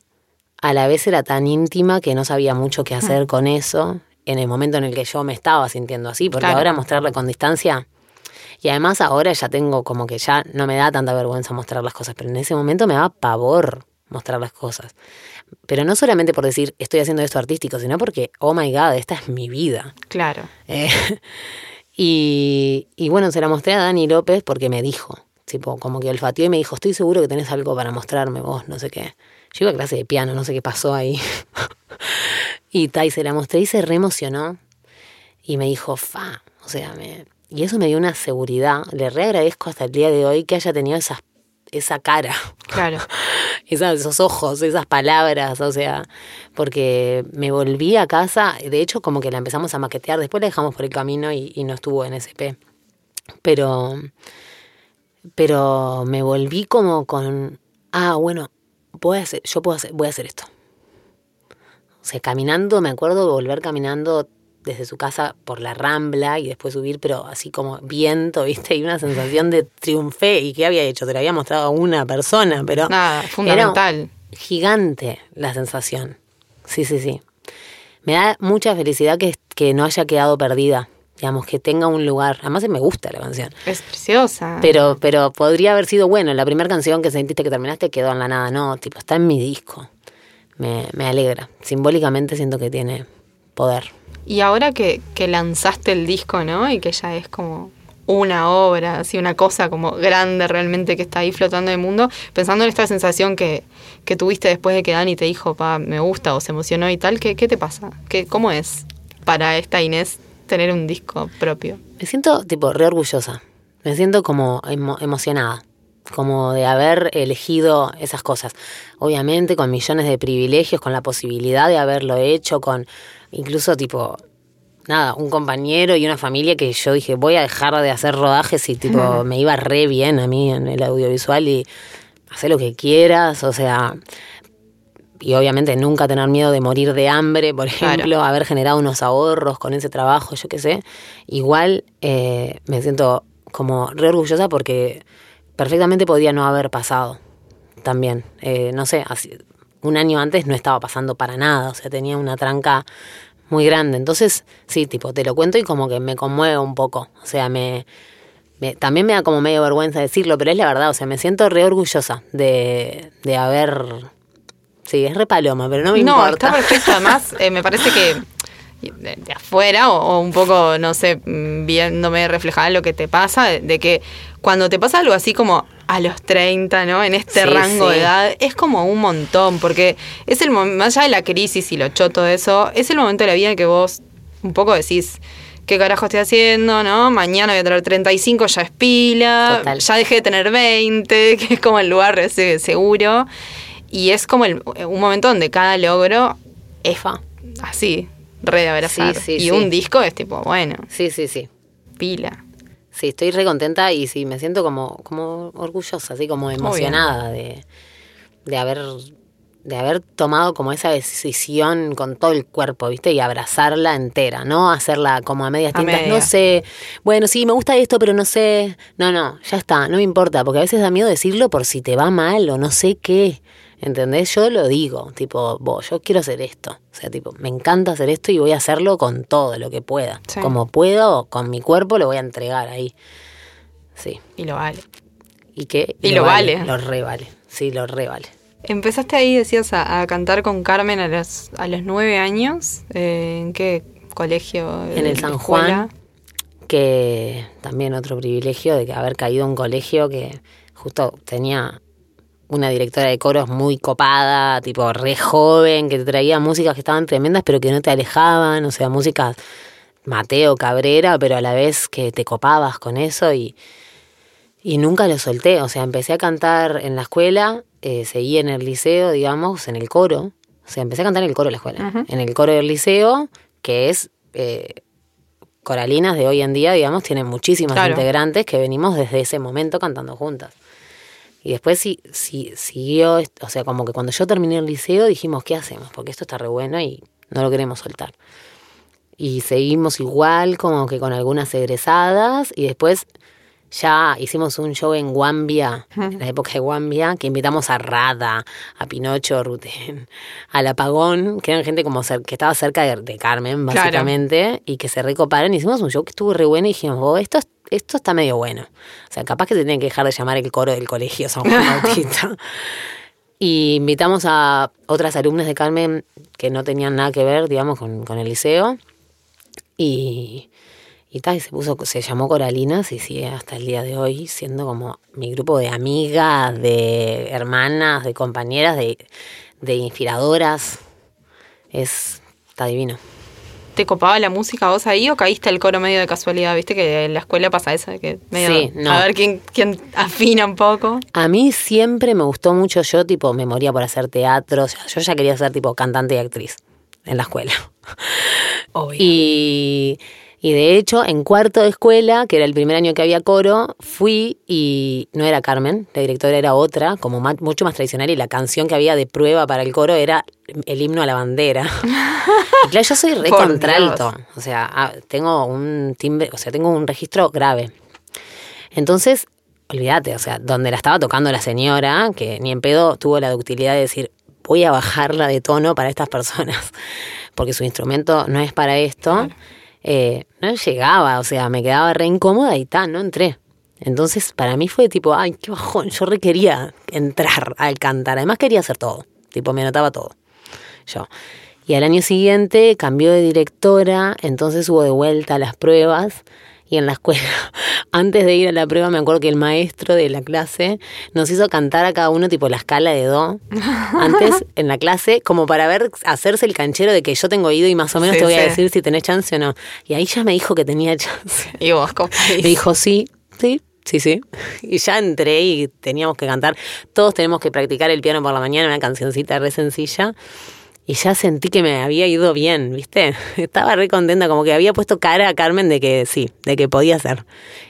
A la vez era tan íntima que no sabía mucho qué hacer con eso en el momento en el que yo me estaba sintiendo así. Porque Claro. ahora mostrarle con distancia. Y además ahora ya tengo como que ya no me da tanta vergüenza mostrar las cosas, pero en ese momento me daba pavor mostrar las cosas. Pero no solamente por decir estoy haciendo esto artístico, sino porque, oh my god, esta es mi vida. Claro. Eh, y, y bueno, se la mostré a Dani López porque me dijo, tipo, como que olfateó y me dijo, estoy seguro que tenés algo para mostrarme vos, no sé qué. Yo iba a clase de piano, no sé qué pasó ahí. y Tai se la mostré y se re emocionó. Y me dijo, fa, o sea, me... Y eso me dio una seguridad. Le re agradezco hasta el día de hoy que haya tenido esas, esa cara Claro. esas, esos ojos, esas palabras, o sea, porque me volví a casa, de hecho como que la empezamos a maquetear, después la dejamos por el camino y, y no estuvo en SP, pero, pero me volví como con, ah, bueno, voy a hacer, yo puedo hacer, voy a hacer esto. O sea, caminando, me acuerdo volver caminando desde su casa por la rambla y después subir, pero así como viento, ¿viste? Y una sensación de triunfé. ¿Y qué había hecho? Te lo había mostrado a una persona, pero Nada, era fundamental. gigante la sensación. Sí, sí, sí. Me da mucha felicidad que, que no haya quedado perdida. Digamos, que tenga un lugar. Además, me gusta la canción. Es preciosa. Pero, pero podría haber sido bueno. La primera canción que sentiste que terminaste quedó en la nada. No, tipo, está en mi disco. Me, me alegra. Simbólicamente siento que tiene poder. Y ahora que, que lanzaste el disco, ¿no? Y que ya es como una obra, así una cosa como grande realmente que está ahí flotando en el mundo, pensando en esta sensación que, que tuviste después de que Dani te dijo, pa, me gusta o se emocionó y tal, ¿qué, qué te pasa? ¿Qué, ¿Cómo es para esta Inés tener un disco propio? Me siento, tipo, re orgullosa. Me siento como emo- emocionada. Como de haber elegido esas cosas. Obviamente con millones de privilegios, con la posibilidad de haberlo hecho, con incluso tipo, nada, un compañero y una familia que yo dije, voy a dejar de hacer rodajes y tipo, me iba re bien a mí en el audiovisual y hacer lo que quieras, o sea, y obviamente nunca tener miedo de morir de hambre, por ejemplo, haber generado unos ahorros con ese trabajo, yo qué sé, igual eh, me siento como re orgullosa porque perfectamente podía no haber pasado también. Eh, no sé, así, un año antes no estaba pasando para nada, o sea, tenía una tranca muy grande. Entonces, sí, tipo, te lo cuento y como que me conmueve un poco. O sea, me, también me da como medio vergüenza decirlo, pero es la verdad, o sea, me siento re orgullosa de, de haber... Sí, es re paloma, pero no me importa. No, está perfecto. Además, eh, me parece que de, afuera o, un poco, no sé, mm, viéndome reflejada lo que te pasa, de, que cuando te pasa algo así como a los 30, ¿no? En este rango de edad, es como un montón, porque es el más allá de la crisis y lo choto de eso, es el momento de la vida en que vos un poco decís, ¿qué carajo estoy haciendo? ¿No? Mañana voy a tener 35, ya es pila, ya dejé de tener 20, que es como el lugar ese seguro. Y es como un momento donde cada logro es así, re de abrazar. y un disco es tipo, bueno. Sí, sí, sí. Pila. Sí, estoy re contenta y sí, me siento como, como orgullosa, así como emocionada de, de haber de haber tomado como esa decisión con todo el cuerpo, ¿viste? Y abrazarla entera, no hacerla como a medias tintas. No sé, bueno, sí, me gusta esto, pero no sé. No, no, ya está, no me importa, porque a veces da miedo decirlo por si te va mal o no sé qué. ¿Entendés? Yo lo digo, tipo, vos, yo quiero hacer esto. O sea, tipo, me encanta hacer esto y voy a hacerlo con todo lo que pueda. Como puedo, con mi cuerpo lo voy a entregar ahí. Sí. Y lo vale. ¿Y qué? Y, lo, vale. Lo re vale. Sí, lo re vale. Empezaste ahí, decías, a, cantar con Carmen a los, a los nueve años. Eh, ¿En qué colegio? En el San Juan. Que también otro privilegio de haber caído en un colegio que justo tenía una directora de coros muy copada, tipo re joven, que te traía músicas que estaban tremendas, pero que no te alejaban, o sea, músicas Mateo Cabrera, pero a la vez que te copabas con eso y, y nunca lo solté. O sea, empecé a cantar en la escuela, eh, seguí en el liceo, digamos, en el coro. O sea, empecé a cantar en el coro de la escuela. En el coro del liceo, que es eh, Coralinas de hoy en día, digamos, tienen muchísimas integrantes que venimos desde ese momento cantando juntas. Y después sí, sí, siguió, o sea, como que cuando yo terminé el liceo dijimos, ¿qué hacemos? Porque esto está re bueno y no lo queremos soltar. Y seguimos igual, como que con algunas egresadas, y después ya hicimos un show en Guambia, en la época de Guambia, que invitamos a Rada, a Pinocho, Ruten, al Apagón, que eran gente como que estaba cerca de, Carmen, básicamente, y que se recoparon. Hicimos un show que estuvo re bueno y dijimos, oh, esto, esto está medio bueno. O sea, capaz que se tienen que dejar de llamar el coro del colegio San Juan Bautista. y invitamos a otras alumnas de Carmen que no tenían nada que ver, digamos, con, con el liceo. Y y tal, se puso, se llamó Coralinas y sigue hasta el día de hoy siendo como mi grupo de amigas, de hermanas, de compañeras, de, de inspiradoras. Es, está divino. ¿Te copaba la música vos ahí o caíste al coro medio de casualidad? Viste que en la escuela pasa eso, que medio sí, no. a ver quién, quién afina un poco. A mí siempre me gustó mucho, yo tipo me moría por hacer teatro, yo ya quería ser tipo cantante y actriz en la escuela. Obvio. Y y de hecho, en cuarto de escuela, que era el primer año que había coro, fui y no era Carmen, la directora era otra, como mucho más tradicional, y la canción que había de prueba para el coro era el himno a la bandera. y claro, yo soy re contralto, o sea, ah, tengo un timbre, o sea, tengo un registro grave. Entonces, olvídate, o sea, donde la estaba tocando la señora, que ni en pedo tuvo la ductilidad de decir, voy a bajarla de tono para estas personas, porque su instrumento no es para esto eh, no llegaba, o sea, me quedaba re incómoda y tal, no entré. Entonces, para mí fue tipo, ay, qué bajón, yo requería entrar al cantar. Además, quería hacer todo, tipo, me notaba todo. Yo. Y al año siguiente cambió de directora, entonces hubo de vuelta las pruebas y en la escuela, antes de ir a la prueba, me acuerdo que el maestro de la clase nos hizo cantar a cada uno tipo la escala de do. Antes en la clase, como para ver, hacerse el canchero de que yo tengo oído y más o menos te voy a decir si tenés chance o no. Y ahí ya me dijo que tenía chance. Y vos. Me dijo, sí, sí, Sí, sí. Y ya entré y teníamos que cantar. Todos tenemos que practicar el piano por la mañana, una cancioncita re sencilla y ya sentí que me había ido bien, ¿viste? Estaba re contenta, como que había puesto cara a Carmen de que sí, de que podía ser.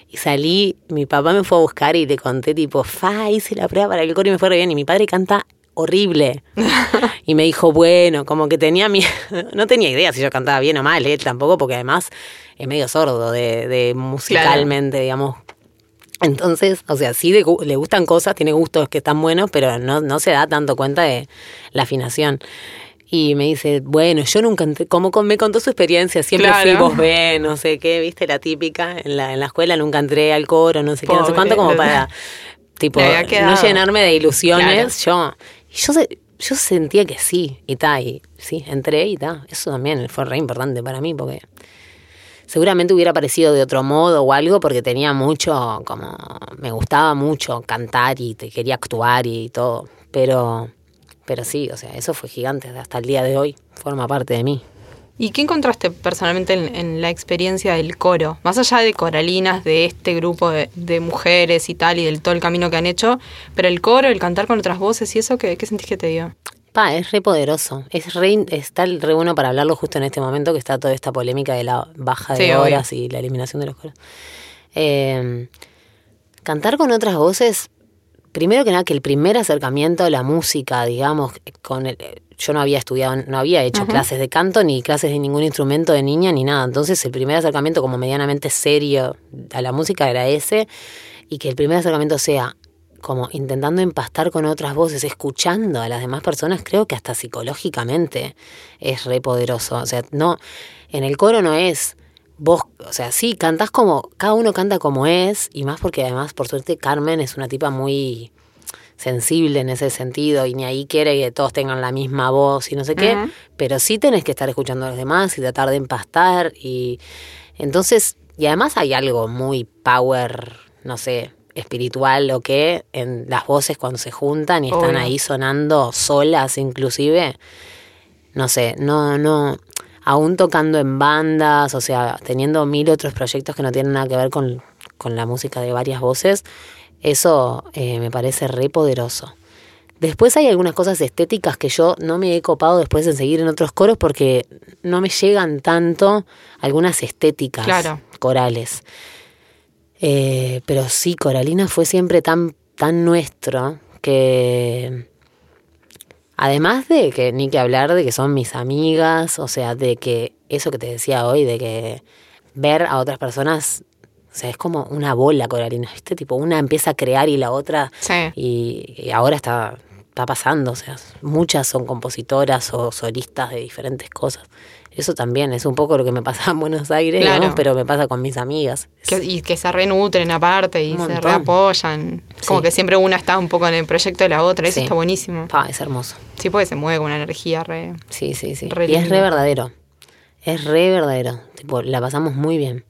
Y salí, mi papá me fue a buscar y le conté tipo, fa, hice la prueba para el coro y me fue re bien. Y mi padre canta horrible. y me dijo, bueno, como que tenía miedo, no tenía idea si yo cantaba bien o mal, él tampoco, porque además es medio sordo de, de musicalmente, digamos. Entonces, o sea, sí de le gustan cosas, tiene gustos que están buenos, pero no, no se da tanto cuenta de la afinación. Y me dice, bueno, yo nunca entré, como con- me contó su experiencia, siempre Claro. fui voz B, no sé qué, viste, la típica, en la, en la escuela nunca entré al coro, no sé qué, no sé cuánto, como para, tipo, no llenarme de ilusiones. Yo, y yo, se- yo sentía que sí, y ta, y sí, entré y ta. Eso también fue re importante para mí, porque seguramente hubiera parecido de otro modo o algo, porque tenía mucho, como, me gustaba mucho cantar y te quería actuar y todo, pero, pero sí, o sea, eso fue gigante, hasta el día de hoy, forma parte de mí. ¿Y qué encontraste personalmente en, en la experiencia del coro? Más allá de coralinas, de este grupo de, de mujeres y tal, y del todo el camino que han hecho, pero el coro, el cantar con otras voces y eso, ¿qué, qué sentís que te dio? Pa, es re poderoso. Es re, está re bueno para hablarlo justo en este momento que está toda esta polémica de la baja de Sí, obvio. horas y la eliminación de los coros. Eh, cantar con otras voces, primero que nada, que el primer acercamiento a la música, digamos, con el, yo no había estudiado, no había hecho clases de canto ni clases de ningún instrumento de niña ni nada. Entonces el primer acercamiento como medianamente serio a la música era ese y que el primer acercamiento sea como intentando empastar con otras voces, escuchando a las demás personas, creo que hasta psicológicamente es re poderoso. O sea, no, en el coro no es vos, o sea, sí, cantás como, cada uno canta como es, y más porque además, por suerte, Carmen es una tipa muy sensible en ese sentido y ni ahí quiere que todos tengan la misma voz y no sé qué, pero sí tenés que estar escuchando a los demás y tratar de empastar y entonces, y además hay algo muy power, no sé, espiritual o qué, en las voces cuando se juntan y están Obvio. ahí sonando solas inclusive, no sé, no, no, aún tocando en bandas, o sea, teniendo mil otros proyectos que no tienen nada que ver con, con la música de varias voces, eso eh, me parece re poderoso. Después hay algunas cosas estéticas que yo no me he copado después en seguir en otros coros porque no me llegan tanto algunas estéticas Claro. corales. Eh, pero sí, Coralina fue siempre tan, tan nuestro que además de que ni que hablar de que son mis amigas, o sea, de que eso que te decía hoy, de que ver a otras personas, o sea, es como una bola Coralina, ¿viste? Tipo, una empieza a crear y la otra Sí. y, y ahora está, está pasando, o sea, muchas son compositoras o solistas de diferentes cosas. Eso también es un poco lo que me pasa en Buenos Aires, Claro. digamos, pero me pasa con mis amigas. Que- y que se renutren aparte y se reapoyan. Como Sí. que siempre una está un poco en el proyecto de la otra. Eso Sí. está buenísimo. Es hermoso. Sí, porque se mueve con una energía re. Sí, sí, sí. Re y es re verdadero. Es re verdadero. Tipo, la pasamos muy bien.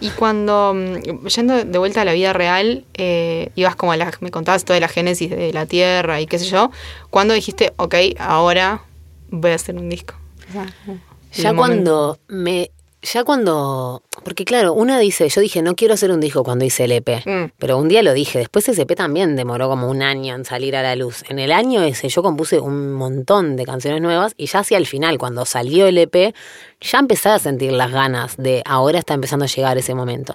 Y cuando, mm, yendo de vuelta a la vida real, eh, ibas como a la, me contabas toda la génesis de la Tierra y qué sé yo, ¿cuándo dijiste, ok, ahora voy a hacer un disco? O sea, Ya cuando me. Ya cuando. Porque claro, una dice, yo dije, no quiero hacer un disco cuando hice el EP. Mm. Pero un día lo dije. Después ese EP también demoró como un año en salir a la luz. En el año ese yo compuse un montón de canciones nuevas y ya hacia el final, cuando salió el EP, ya empecé a sentir las ganas de ahora está empezando a llegar ese momento.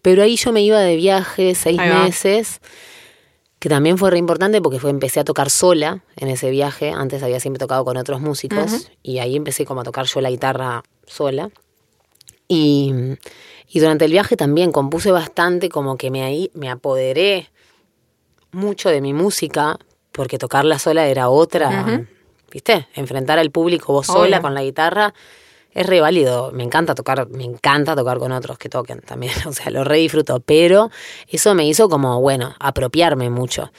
Pero ahí yo me iba de viaje seis va. Que también fue re importante porque fue empecé a tocar sola en ese viaje. Antes había siempre tocado con otros músicos y ahí empecé como a tocar yo la guitarra sola. Y, y durante el viaje también compuse bastante, como que me, ahí, me apoderé mucho de mi música, porque tocarla sola era otra, ¿viste? Enfrentar al público vos sola Obvio. con la guitarra es re válido. Me encanta tocar, me encanta tocar con otros que toquen también, o sea, lo re disfruto, pero eso me hizo como, bueno, apropiarme mucho.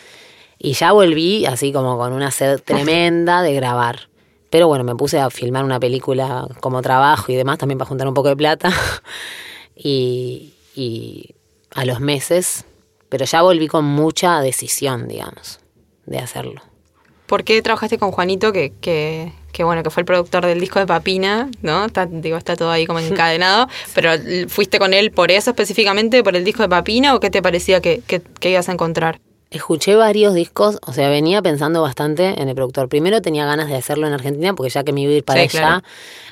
Y ya volví así como con una sed tremenda de grabar. Pero bueno, me puse a filmar una película como trabajo y demás, también para juntar un poco de plata. y, y a los meses, pero ya volví con mucha decisión, digamos, de hacerlo. ¿Por qué trabajaste con Juanito, que, que, que, bueno, que fue el productor del disco de Papina, ¿no? Está, digo, está todo ahí como encadenado, pero ¿fuiste con él por eso específicamente, por el disco de Papina, o qué te parecía que, que, que ibas a encontrar? Escuché varios discos, o sea, venía pensando bastante en el productor. Primero tenía ganas de hacerlo en Argentina, porque ya que me iba a ir para Sí, allá, claro.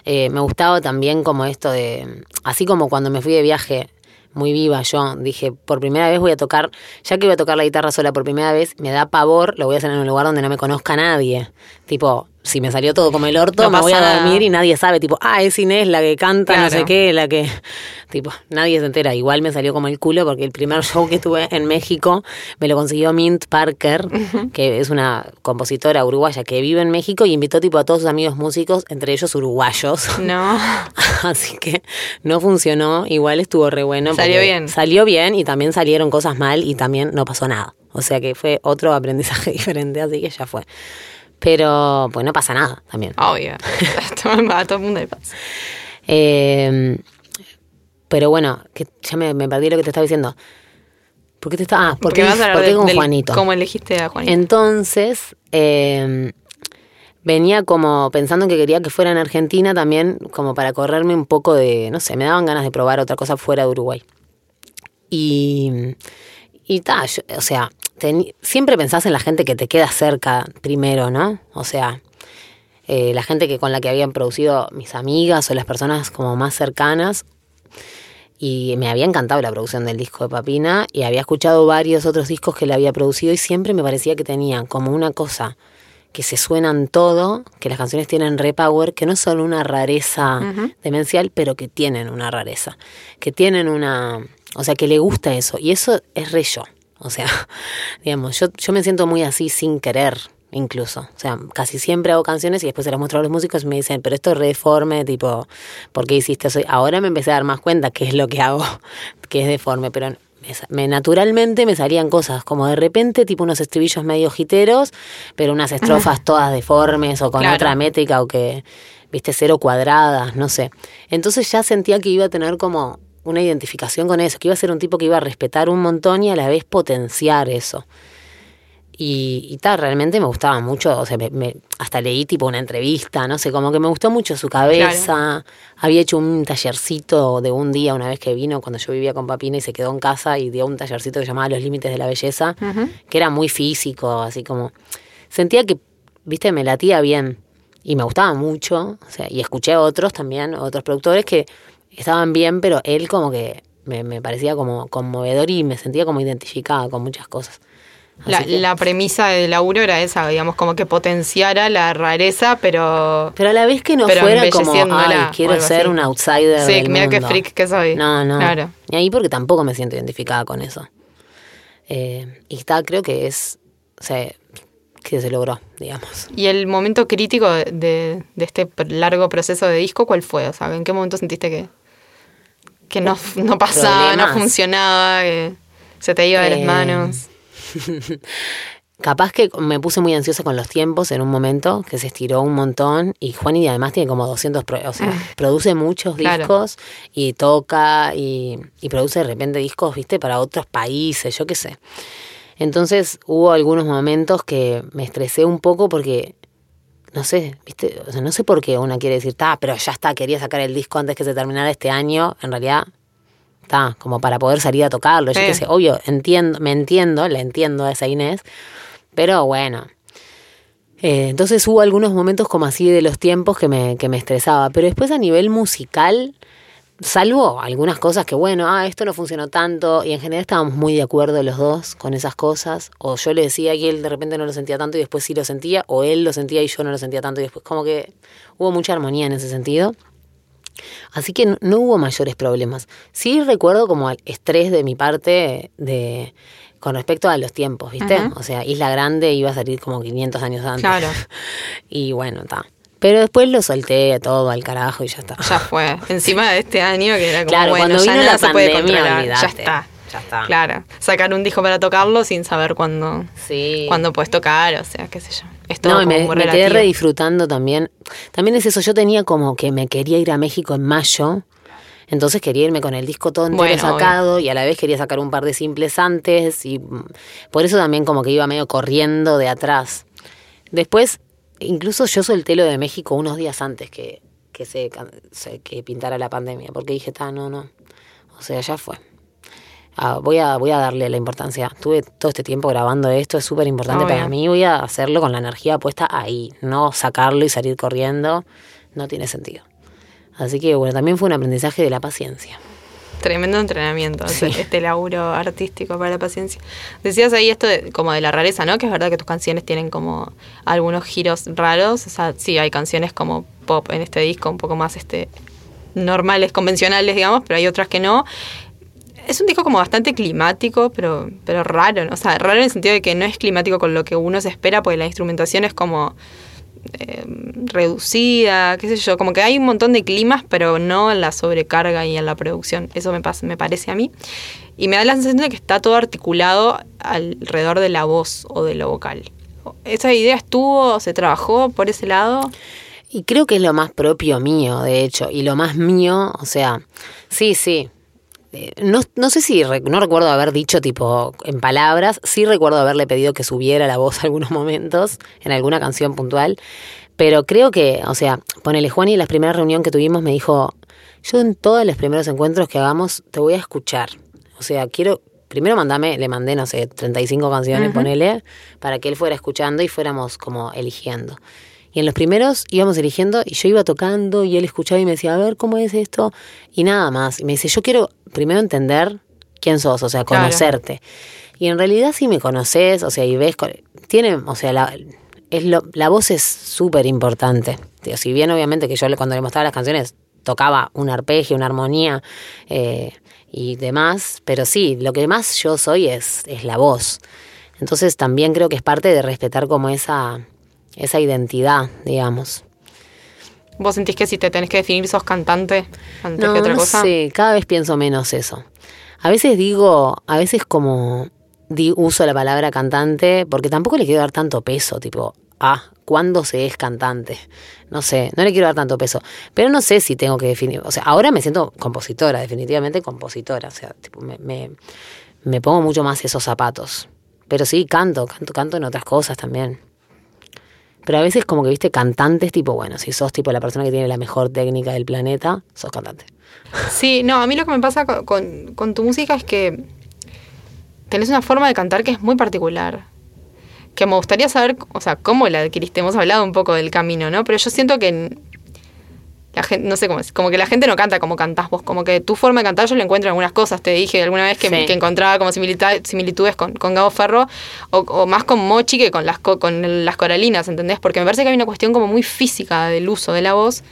eh, me gustaba también como esto de, así como cuando me fui de viaje, muy viva yo. Dije, por primera vez voy a tocar, ya que voy a tocar la guitarra sola por primera vez, me da pavor, lo voy a hacer en un lugar donde no me conozca nadie. Tipo, si me salió todo como el orto, No me voy a dormir y nadie sabe, tipo, ah, es Inés la que canta, no sé qué, la que. Tipo, nadie se entera. Igual me salió como el culo porque el primer show que tuve en México me lo consiguió Mint Parker, que es una compositora uruguaya que vive en México y invitó tipo a todos sus amigos músicos, entre ellos uruguayos. No. Así que no funcionó, igual estuvo re bueno. Salió bien. Salió bien y también salieron cosas mal y también no pasó nada. O sea que fue otro aprendizaje diferente, así que ya fue. Pero pues no pasa nada también. Obvio. a todo el mundo le pasa. Eh, pero bueno, que ya me, me perdí lo que te estaba diciendo. ¿Por qué te estaba? Ah, porque, vas a hablar porque de- con del- Juanito. ¿Cómo elegiste a Juanito? Entonces, eh, venía como pensando que quería que fuera en Argentina también, como para correrme un poco de, no sé, me daban ganas de probar otra cosa fuera de Uruguay. Y, y ta, yo- o sea, siempre pensás en la gente que te queda cerca primero, ¿no? O sea, eh, la gente que con la que habían producido mis amigas o las personas como más cercanas. Y me había encantado la producción del disco de Papina y había escuchado varios otros discos que le había producido y siempre me parecía que tenían como una cosa que se suenan todo, que las canciones tienen repower, que no son una rareza demencial, pero que tienen una rareza, que tienen una, o sea, que le gusta eso y eso es re yo. O sea, digamos, yo, yo me siento muy así sin querer, incluso. O sea, casi siempre hago canciones y después se las muestro a los músicos y me dicen, pero esto es re deforme, tipo, ¿por qué hiciste eso? Ahora me empecé a dar más cuenta qué es lo que hago, que es deforme, pero me, naturalmente me salían cosas como de repente, tipo unos estribillos medio jiteros, pero unas estrofas todas deformes o con Claro. otra métrica o que, viste, cero cuadradas, no sé. Entonces ya sentía que iba a tener como una identificación con eso, que iba a ser un tipo que iba a respetar un montón y a la vez potenciar eso. Y, y tal, realmente me gustaba mucho, o sea, me- me- hasta leí tipo una entrevista, no sé, como que me gustó mucho su cabeza. Había hecho un tallercito de un día una vez que vino cuando yo vivía con Papina y se quedó en casa y dio un tallercito que llamaba Los Límites de la Belleza, que era muy físico, así como... Sentía que, viste, me latía bien y me gustaba mucho, o sea, y escuché a otros también, otros productores que estaban bien, pero él como que me, me parecía como conmovedor y me sentía como identificada con muchas cosas. La, que- la premisa del laburo era esa, digamos, como que potenciara la rareza, pero. Pero a la vez que no fuera como, ay, quiero ser así. un outsider Sí, del mira qué mundo". freak que soy. No, no. Claro. Y ahí porque tampoco me siento identificada con eso. Eh, y está, creo que es, o sea, que se logró, digamos. ¿Y el momento crítico de, de- este largo proceso de disco, cuál fue? O sea, ¿en qué momento sentiste que, que no, no pasaba, Problemas. no funcionaba, que se te iba de las Eh, manos? Capaz que me puse muy ansiosa con los tiempos en un momento, que se estiró un montón. Y Juani además tiene como 200, pro- o sea, produce muchos Claro. discos y toca y, y produce de repente discos, viste, para otros países, yo qué sé. Entonces hubo algunos momentos que me estresé un poco porque, no sé, viste, o sea, no sé por qué una quiere decir, ta, pero ya está, quería sacar el disco antes que se terminara este año. En realidad, está, como para poder salir a tocarlo. Yo qué sé, obvio, entiendo, me entiendo, le entiendo a esa Inés, pero bueno. Eh, entonces hubo algunos momentos como así de los tiempos que me, que me estresaba. Pero después a nivel musical, salvo algunas cosas que, bueno, ah, esto no funcionó tanto. Y en general estábamos muy de acuerdo los dos con esas cosas. O yo le decía y él de repente no lo sentía tanto y después sí lo sentía. O él lo sentía y yo no lo sentía tanto y después como que hubo mucha armonía en ese sentido. Así que no, no hubo mayores problemas. Sí recuerdo como el estrés de mi parte de con respecto a los tiempos, ¿viste? O sea, Isla Grande iba a salir como 500 años antes. Claro. y bueno, está. Pero después lo solté todo al carajo y ya está. Ya fue. Encima de este año que era como, Claro, bueno, cuando ya vino nada la se puede controlar. Ya está. Ya está. Claro. Sacar un disco para tocarlo sin saber cuándo, Sí. cuándo puedes tocar, o sea, qué sé yo. Es todo No, como me, me quedé re disfrutando también. También es eso, yo tenía como que me quería ir a México en mayo. Entonces quería irme con el disco todo entero Bueno, sacado y a la vez quería sacar un par de simples antes y por eso también como que iba medio corriendo de atrás. Después, incluso yo solté lo de México unos días antes que, que se, que pintara la pandemia, porque dije, ta, no, no. O sea, ya fue. Ah, voy, a, voy a darle la importancia. Tuve todo este tiempo grabando esto, es súper importante para mí. Voy a hacerlo con la energía puesta ahí, no sacarlo y salir corriendo. No tiene sentido. Así que bueno, también fue un aprendizaje de la paciencia. Tremendo entrenamiento, Sí. este- este laburo artístico para la paciencia. Decías ahí esto de, como de la rareza, ¿no? Que es verdad que tus canciones tienen como algunos giros raros. O sea, sí, hay canciones como pop en este disco, un poco más este normales, convencionales, digamos, pero hay otras que no. Es un disco como bastante climático, pero, pero raro, ¿no? O sea, raro en el sentido de que no es climático con lo que uno se espera, porque la instrumentación es como eh, reducida, qué sé yo, como que hay un montón de climas, pero no en la sobrecarga y en la producción. Eso me, pasa, me parece a mí. Y me da la sensación de que está todo articulado alrededor de la voz o de lo vocal. ¿Esa idea estuvo, se trabajó por ese lado? Y creo que es lo más propio mío, de hecho, y lo más mío, o sea, sí, sí. Eh, No, no sé si, no recuerdo haber dicho tipo en palabras, sí recuerdo haberle pedido que subiera la voz algunos momentos en alguna canción puntual, pero creo que, o sea, ponele Juan y en la primera reunión que tuvimos me dijo, yo en todos los primeros encuentros que hagamos te voy a escuchar, o sea, quiero, primero mandame, le mandé, no sé, 35 canciones, ponele, para que él fuera escuchando y fuéramos como eligiendo. Y en los primeros íbamos eligiendo y yo iba tocando y él escuchaba y me decía, a ver, ¿cómo es esto? Y nada más. Y me dice, yo quiero primero entender quién sos, o sea, Claro. conocerte. Y en realidad si me conoces, o sea, y ves, tiene, o sea, la, es lo, la voz es súper importante. Si bien obviamente que yo cuando le mostraba las canciones tocaba un arpegio, una armonía eh, y demás, pero sí, lo que más yo soy es, es la voz. Entonces también creo que es parte de respetar como esa, esa identidad, digamos. ¿Vos sentís que si te tenés que definir sos cantante antes No, que otra no cosa? sé, cada vez pienso menos eso. A veces digo, a veces como di- uso la palabra cantante porque tampoco le quiero dar tanto peso, tipo, ah, ¿cuándo se es cantante? No sé, no le quiero dar tanto peso. Pero no sé si tengo que definir, o sea, ahora me siento compositora, definitivamente compositora, o sea, tipo, me, me, me pongo mucho más esos zapatos. Pero sí, canto, canto, canto en otras cosas también. Pero a veces como que, viste, cantantes tipo, bueno, si sos tipo la persona que tiene la mejor técnica del planeta, sos cantante. Sí, no, a mí lo que me pasa con, tu música es que tenés una forma de cantar que es muy particular. Que me gustaría saber, o sea, cómo la adquiriste. Hemos hablado un poco del camino, ¿no? Pero yo siento que la gente, no sé cómo es, como que la gente no canta como cantás vos, como que tu forma de cantar yo le encuentro en algunas cosas. Te dije alguna vez que, Sí. que encontraba como similitudes con, con Gabo Ferro o, o más con Mochi que con las, co- con las coralinas, ¿entendés? Porque me parece que hay una cuestión como muy física del uso de la voz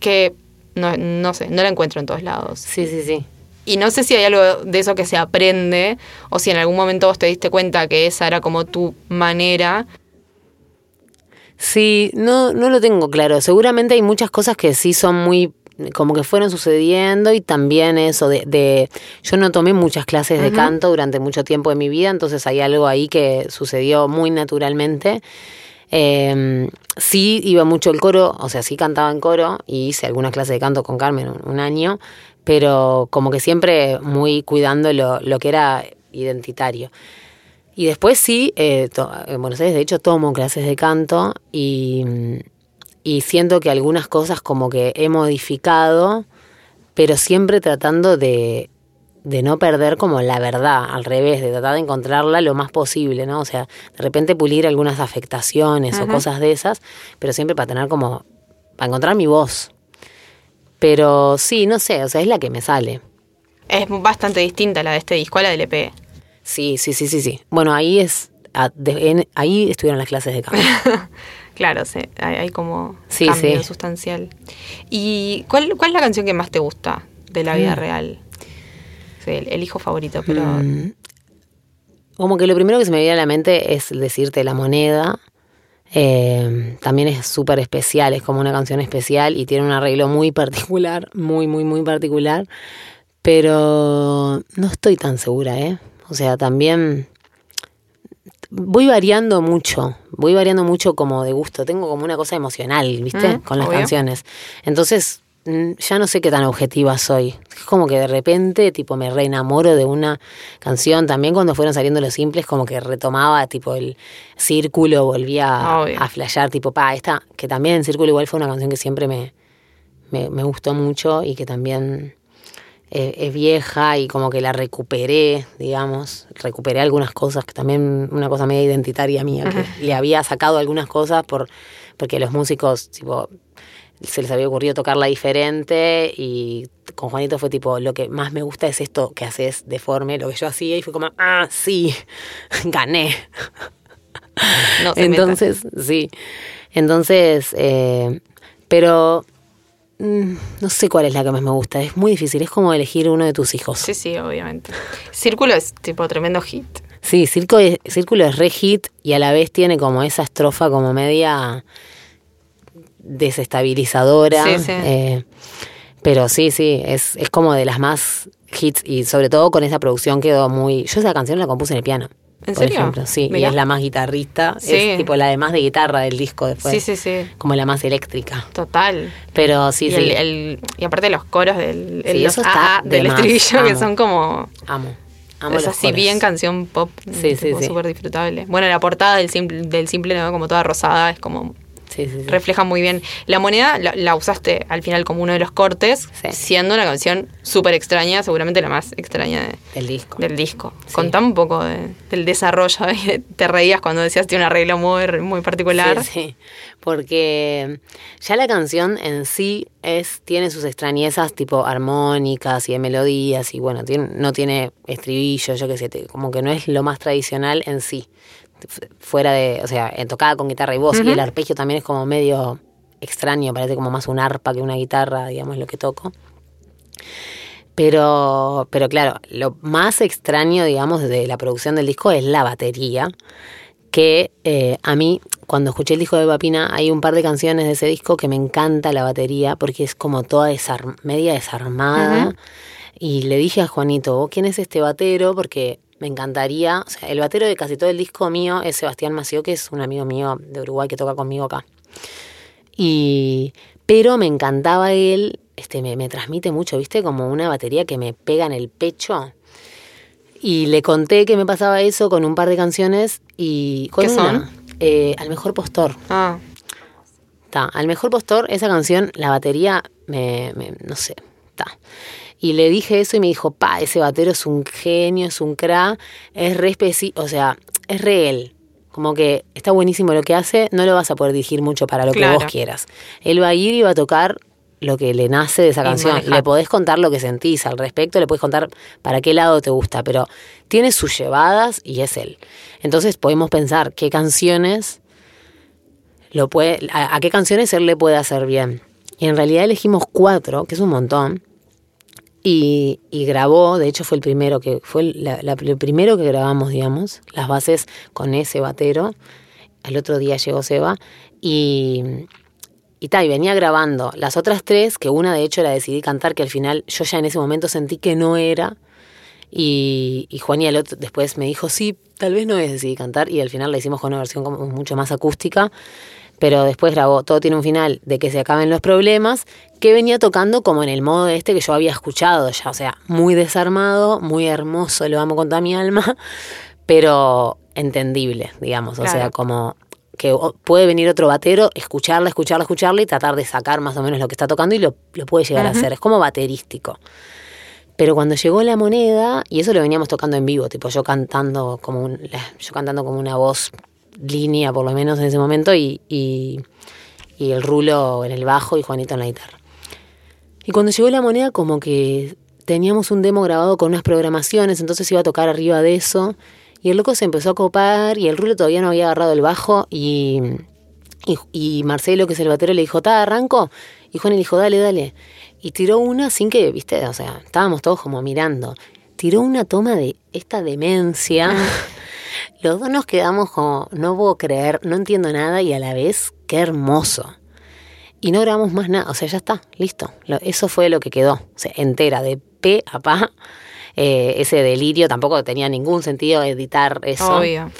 que no, no sé, no la encuentro en todos lados. Sí, sí, sí. Y no sé si hay algo de eso que se aprende o si en algún momento vos te diste cuenta que esa era como tu manera. Sí, no, no lo tengo claro. Seguramente hay muchas cosas que sí son muy como que fueron sucediendo y también eso de, de yo no tomé muchas clases de canto durante mucho tiempo de mi vida, entonces hay algo ahí que sucedió muy naturalmente. Eh, sí iba mucho el coro, o sea, sí cantaba en coro y hice alguna clase de canto con Carmen un, un año, pero como que siempre muy cuidando lo, lo que era identitario. Y después sí, eh, en Buenos Aires de hecho tomo clases de canto y, y siento que algunas cosas como que he modificado, pero siempre tratando de, de no perder como la verdad, al revés, de tratar de encontrarla lo más posible, ¿no? O sea, de repente pulir algunas afectaciones o cosas de esas, pero siempre para tener como, para encontrar mi voz. Pero sí, no sé, o sea, es la que me sale. Es bastante distinta la de este disco a la del EP. Sí, sí, sí, sí, sí. Bueno, ahí es, a- de- en- ahí estuvieron las clases de canto. Claro, sí, hay, hay como Sí, cambio sí. sustancial. ¿Y cuál, cuál es la canción que más te gusta de la vida Mm. real? El hijo favorito, pero... Mm. Como que lo primero que se me viene a la mente es decirte la moneda. Eh, también es súper especial, es como una canción especial y tiene un arreglo muy particular, muy, muy, muy particular. Pero no estoy tan segura, ¿eh? O sea, también voy variando mucho, voy variando mucho como de gusto. Tengo como una cosa emocional, ¿viste? Mm, Con las obvio. canciones. Entonces, mm, ya no sé qué tan objetiva soy. Es como que de repente, tipo, me reenamoro de una canción. También cuando fueron saliendo los simples, como que retomaba, tipo, el círculo, volvía a, Obvio. a flashear, tipo, pa, esta, que también en círculo igual fue una canción que siempre me, me, me gustó mucho y que también eh, es vieja y como que la recuperé, digamos, recuperé algunas cosas, que también una cosa media identitaria mía, que le había sacado algunas cosas por porque los músicos, tipo, se les había ocurrido tocarla diferente y con Juanito fue tipo, lo que más me gusta es esto que haces deforme, lo que yo hacía y fue como, ah, sí, gané. No se Entonces, sí. Entonces, eh, pero no sé cuál es la que más me gusta. Es muy difícil. Es como elegir uno de tus hijos. Sí, sí, obviamente. Círculo es tipo tremendo hit. Sí, Círculo es, Círculo es re hit y a la vez tiene como esa estrofa como media desestabilizadora. Sí, sí. eh, pero sí, sí, es, es como de las más hits y sobre todo con esa producción quedó muy... Yo esa canción la compuse en el piano. ¿En por serio? ejemplo, sí, y es la más guitarrista, Sí. es tipo la de más de guitarra del disco después. Sí, sí, sí. Como la más eléctrica. Total. Pero sí, y, sí. el- el- y aparte los coros del, el- Sí, los de del estribillo que son como Amo. Amo es los así coros. bien canción pop sí. súper disfrutable bueno la portada del simple del simple ¿no? como toda rosada es como Sí, sí, sí. refleja muy bien la moneda la, la usaste al final como uno de los cortes siendo una canción súper extraña seguramente la más extraña de- El disco. del disco contá un poco de- del desarrollo te reías cuando decías tiene un arreglo muy muy particular Sí, sí, porque ya la canción en sí es tiene sus extrañezas tipo armónicas y de melodías y bueno, tiene, no tiene estribillo, yo qué sé, como que no es lo más tradicional en sí. Fuera de, o sea, tocada con guitarra y voz y el arpegio también es como medio extraño, parece como más un arpa que una guitarra, digamos, lo que toco. Pero, pero claro, lo más extraño, digamos, de la producción del disco es la batería. Que eh, a mí, cuando escuché el disco de Papina, hay un par de canciones de ese disco que me encanta la batería porque es como toda media desarmada. Y le dije a Juanito, ¿vos quién es este batero? Porque me encantaría. O sea, el batero de casi todo el disco mío es Sebastián Mació, que es un amigo mío de Uruguay que toca conmigo acá. Y, pero me encantaba él, este, me, me transmite mucho, ¿viste? Como una batería que me pega en el pecho. Y le conté que me pasaba eso con un par de canciones y... Con ¿Qué una, son? eh, al mejor postor. ah Ta, al mejor postor, esa canción, la batería, me, me- no sé, ta. Y le dije eso y me dijo, pa, ese batero es un genio, es un cra, es re especi- o sea, es re él. Como que está buenísimo lo que hace, no lo vas a poder dirigir mucho para lo Claro. que vos quieras. Él va a ir y va a tocar lo que le nace de esa canción. Le podés contar lo que sentís al respecto, le podés contar para qué lado te gusta, pero tiene sus llevadas y es él. Entonces podemos pensar qué canciones lo puede, a, a qué canciones él le puede hacer bien. Y en realidad elegimos cuatro, que es un montón. Y, y grabó, de hecho fue el primero que fue la- primero que grabamos, digamos, las bases con ese batero. Al otro día llegó Seba y y tal, y venía grabando las otras tres, que una de hecho la decidí cantar, que al final yo ya en ese momento sentí que no era. Y, y Juan y el otro después me dijo, sí, tal vez no es, decidí cantar. Y al final la hicimos con una versión como mucho más acústica. Pero después grabó Todo tiene un final de que se acaben los problemas, que venía tocando como en el modo este que yo había escuchado ya. O sea, muy desarmado, muy hermoso, lo amo con toda mi alma, pero entendible, digamos. O sea, como que puede venir otro batero, escucharla, escucharla, escucharla y tratar de sacar más o menos lo que está tocando y lo, lo puede llegar a hacer. Es como baterístico. Pero cuando llegó la moneda, y eso lo veníamos tocando en vivo, tipo yo cantando como un, yo cantando como una voz línea por lo menos en ese momento y, y, y el rulo en el bajo y Juanito en la guitarra. Y cuando llegó la moneda como que teníamos un demo grabado con unas programaciones, entonces iba a tocar arriba de eso y el loco se empezó a copar y el rulo todavía no había agarrado el bajo y, y, Marcelo, que es el batero, le dijo, ¿ta arranco? Y Juan le dijo, dale, dale. Y tiró una sin que, viste, o sea, estábamos todos como mirando. Tiró una toma de esta demencia. Los dos nos quedamos como, no puedo creer, no entiendo nada y a la vez, qué hermoso. Y no grabamos más nada, o sea, ya está, listo. Eso fue lo que quedó, o sea, entera, de pe a pa. Eh, ese delirio tampoco tenía ningún sentido editar eso. obvio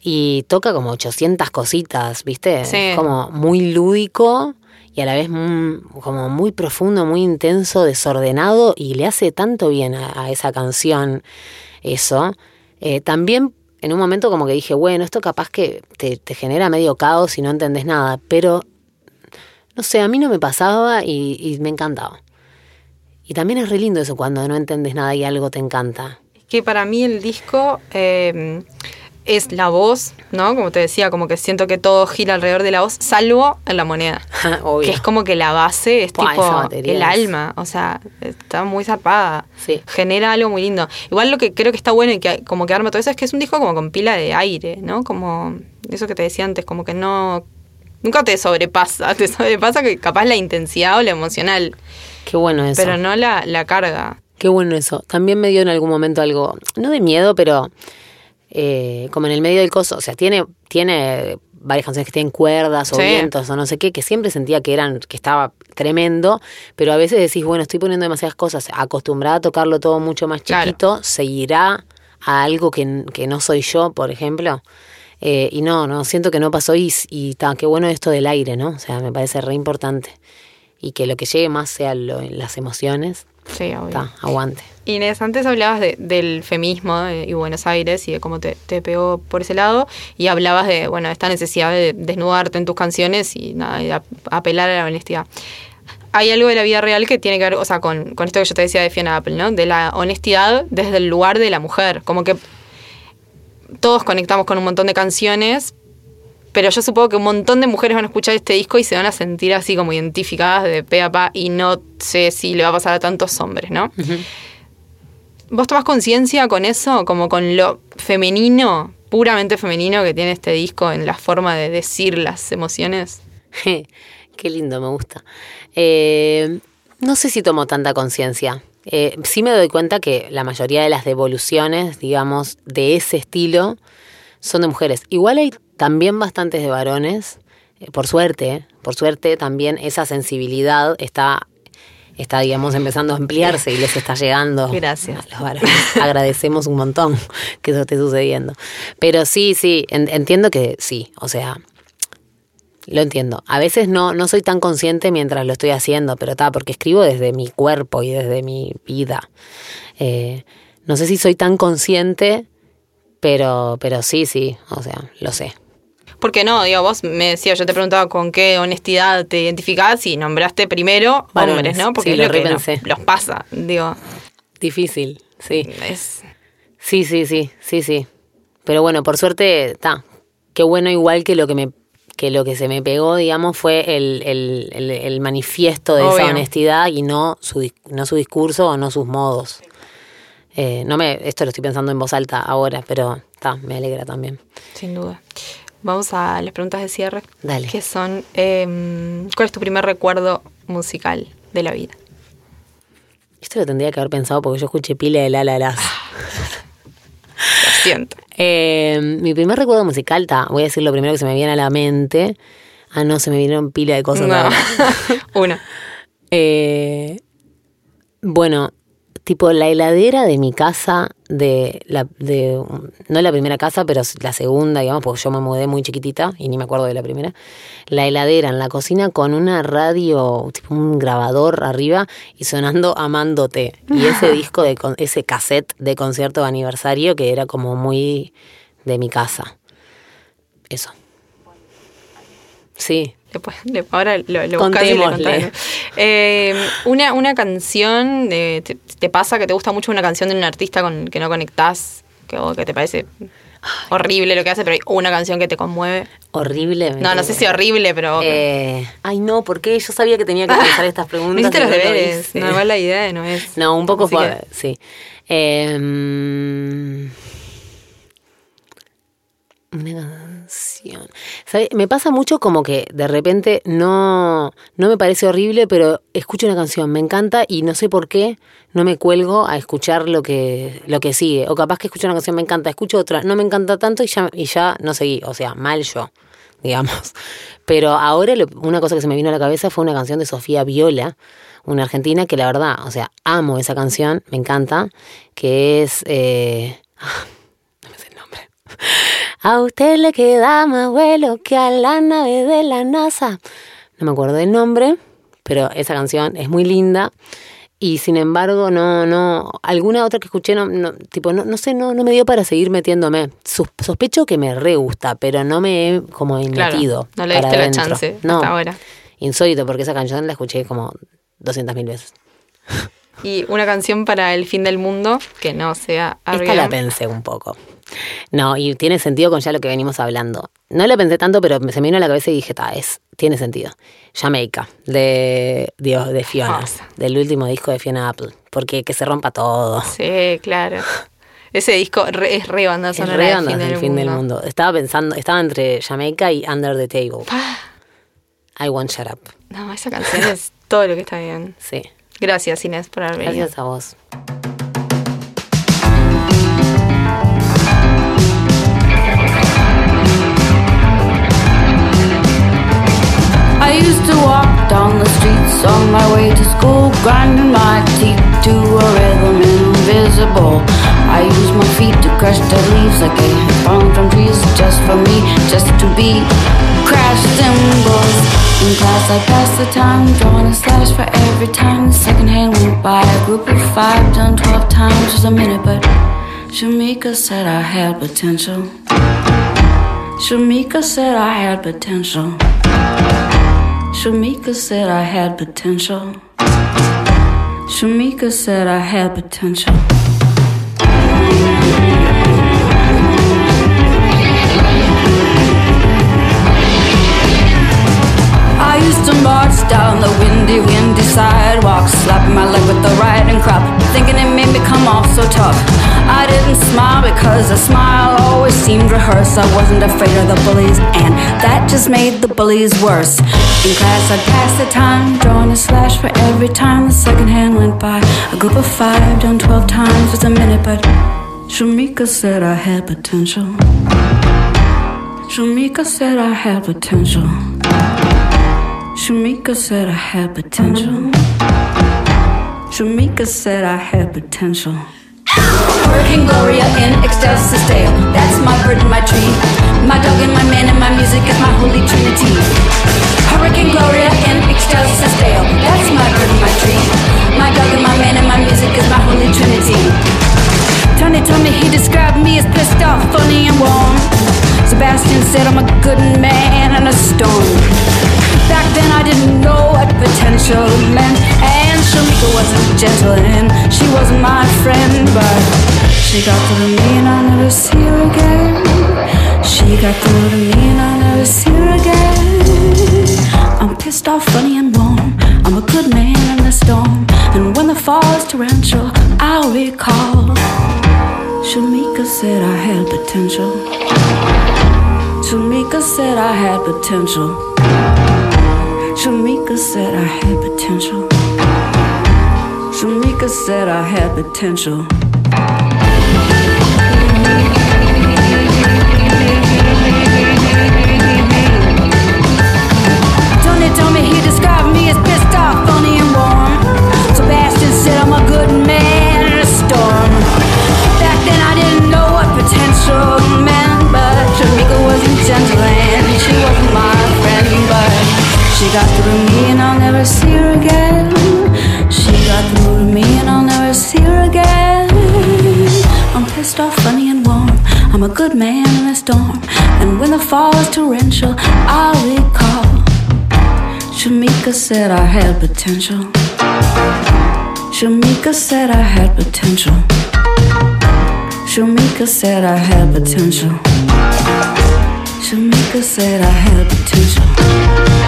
Y toca como 800 cositas, ¿viste? Sí. Es como muy lúdico y a la vez mm, como muy profundo, muy intenso, desordenado y le hace tanto bien a, a esa canción eso. Eh, también en un momento como que dije, bueno, esto capaz que te, te genera medio caos y no entendés nada, pero no sé, a mí no me pasaba y, me encantaba. Y también es re lindo eso cuando no entendés nada y algo te encanta. que para mí el disco eh, es la voz, ¿no? Como te decía, como que siento que todo gira alrededor de la voz, salvo en la moneda. Obvio. Que es como que la base es esa tipo el es- alma, o sea, está muy zarpada. Sí. Genera algo muy lindo. Igual lo que creo que está bueno y que como que arma todo eso es que es un disco como con pila de aire, ¿no? Como eso que te decía antes, como que no... Nunca te sobrepasa, te sobrepasa que capaz la intensidad o la emocional, Qué bueno eso. pero no la, la carga. Qué bueno eso. También me dio en algún momento algo, no de miedo, pero eh, como en el medio del coso. O sea, tiene, tiene varias canciones que tienen cuerdas o Sí. vientos o no sé qué, que siempre sentía que eran, que estaba tremendo, pero a veces decís, bueno, estoy poniendo demasiadas cosas, acostumbrada a tocarlo todo mucho más Claro. chiquito, seguirá a algo que, que no soy yo, por ejemplo. Eh, y no, no, siento que no pasó y, y ta, qué bueno esto del aire, ¿no? O sea, me parece re importante. Y que lo que llegue más sea lo- las emociones. Sí, obvio. Está, aguante. Inés, antes hablabas de- del feminismo eh, y Buenos Aires y de cómo te, te pegó por ese lado y hablabas de, bueno, esta necesidad de desnudarte en tus canciones y apelar a la honestidad. Hay algo de la vida real que tiene que ver, o sea, con, con esto que yo te decía de Fiona Apple, ¿no? De la honestidad desde el lugar de la mujer. Como que todos conectamos con un montón de canciones, pero yo supongo que un montón de mujeres van a escuchar este disco y se van a sentir así como identificadas de pe a pa y no sé si le va a pasar a tantos hombres, ¿no? ¿Vos tomás conciencia con eso, como con lo femenino, puramente femenino que tiene este disco en la forma de decir las emociones? Qué lindo, me gusta. Eh, no sé si tomo tanta conciencia. Eh, sí me doy cuenta que la mayoría de las devoluciones, digamos, de ese estilo son de mujeres. Igual hay también bastantes de varones, eh, por suerte, por suerte también esa sensibilidad está, está, digamos, empezando a ampliarse y les está llegando. Gracias. a los varones. Agradecemos un montón que eso esté sucediendo. Pero sí, sí, en- entiendo que sí, o sea, lo entiendo. A veces no, no soy tan consciente mientras lo estoy haciendo, pero está, porque escribo desde mi cuerpo y desde mi vida. Eh, no sé si soy tan consciente, pero, pero sí, sí, o sea, lo sé. Porque no, digo, vos me decías, yo te preguntaba con qué honestidad te identificás y nombraste primero Varones, hombres, ¿no? Porque sí, es lo lo que nos- los pasa, digo, Difícil, sí. es... Sí, sí, sí, sí, sí. Pero bueno, por suerte, está. Qué bueno igual que lo que me que lo que se me pegó, digamos, fue el, el, el- el manifiesto de esa honestidad y no su, no su discurso o no sus modos. Eh, no me, esto lo estoy pensando en voz alta ahora, pero está, me alegra también. Sin duda. Vamos a las preguntas de cierre. Dale. Que son, em, ¿cuál es tu primer recuerdo musical de la vida? Esto lo tendría que haber pensado porque yo escuché pila de la la las. Lo siento. Eh, mi primer recuerdo musical, ta, voy a decir lo primero que se me viene a la mente. Ah, no, se me vinieron pila de cosas. No. Uno. Eh, bueno, tipo la heladera de mi casa, de la, de, no la primera casa, pero la segunda, digamos, porque yo me mudé muy chiquitita y ni me acuerdo de la primera. La heladera en la cocina con una radio, tipo un grabador arriba y sonando Amándote. Y ese disco, de ese cassette de concierto de aniversario que era como muy de mi casa. Eso. Sí. Después, ahora lo, lo buscás y le Contémosle. Eh, una, una canción, de, te, te pasa que te gusta mucho una canción de un artista con que no conectás, que, o que te parece horrible lo que hace, pero hay una canción que te conmueve. Horrible. No, no sé si horrible, pero... Eh, ay, no, porque yo sabía que tenía que pensar estas no preguntas. hiciste y los no lo deberes, no, igual la idea no es... No, un poco fue, que- sí. Una Me pasa mucho como que de repente no, no me parece horrible, pero escucho una canción, me encanta y no sé por qué no me cuelgo a escuchar lo que, lo que sigue. O capaz que escucho una canción, me encanta, escucho otra, no me encanta tanto y ya, y ya no seguí. O sea, mal yo, digamos. Pero ahora lo- una cosa que se me vino a la cabeza fue una canción de Sofía Viola, una argentina que la verdad, o sea, amo esa canción, me encanta, que es... eh, no me sé el nombre. A usted le queda más vuelo que a la nave de la NASA. No me acuerdo del nombre, pero esa canción es muy linda. Y sin embargo, no, no, alguna otra que escuché, no, no, tipo, no, no sé, no, no me dio para seguir metiéndome. Sus- sospecho que me re gusta, pero no me he como Claro, metido. no le para diste la chance No, hasta ahora. insólito, porque esa canción la escuché como 200 mil veces. Y una canción para el fin del mundo que no sea Esta la pensé un poco. No, y tiene sentido con ya lo que venimos hablando. No lo pensé tanto, pero se me vino a la cabeza y dije, ta, es, tiene sentido. Jamaica, de, de, de Fiona, Hermosa. del último disco de Fiona Apple. Porque que se rompa todo. Sí, claro. Ese disco re- es re banda Es sonora re del onda fin, del del, fin del mundo. Estaba pensando, estaba entre Jamaica y Under the Table. Ah, I won't shut up. no, esa canción es todo lo que está bien. Sí. Gracias, Inés, por haber venido. Gracias a vos. I used to walk down the streets on my way to school, grinding my teeth to a rhythm invisible. I used my feet to crush dead leaves like had fallen from trees just for me, just to be crash cymbals. In class, I passed the time, drawing a slash for every time the second hand went by. A group of five done twelve times was a minute, but Shamika said I had potential. Shamika said I had potential. Shamika said I had potential. Shamika said I had potential. I used to march down the windy, windy sidewalk, slapping my leg with the riding crop, thinking it made me come off so tough. I didn't smile because a smile always seemed rehearsed. I wasn't afraid of the bullies, and that just made the bullies worse. In class, I'd pass the time, drawing a slash for every time the second hand went by. A group of five done twelve times was a minute, but Shamika said I had potential. Shamika said I had potential. Shamika said I had potential. Shamika said I had potential. Hurricane Gloria in ecstasis dale. That's my bird and my tree. My dog and my man and my music is my holy trinity. Hurricane Gloria in ecstasis dale. That's my bird and my tree. My dog and my man and my music is my holy trinity. Tony told me he described me as pissed off, funny and warm. Sebastian said I'm a good man in a storm. Back then I didn't know what potential meant, and Shamika wasn't gentle and she wasn't my friend, but she got through to me and I'll never see her again. She got through to me and I'll never see her again. I'm pissed off, funny and warm. I'm a good man in a storm, and when the fall is torrential, I'll recall. Shamika said I had potential. Shamika said I had potential. Shamika said I had potential. Shamika said I had potential. Tony told me he described me as pissed off, funny and warm. Sebastian said I'm a good man in a storm. Back then I didn't know what potential meant, but wasn't gentle and she wasn't my friend, but she got through me and I'll never see her again. Got through to me and I'll never see her again. I'm pissed off, funny and warm. I'm a good man in a storm, and when the fall is torrential, I'll recall. Shamika said I had potential. Shamika said I had potential. Shamika said I had potential. Shamika said I had potential.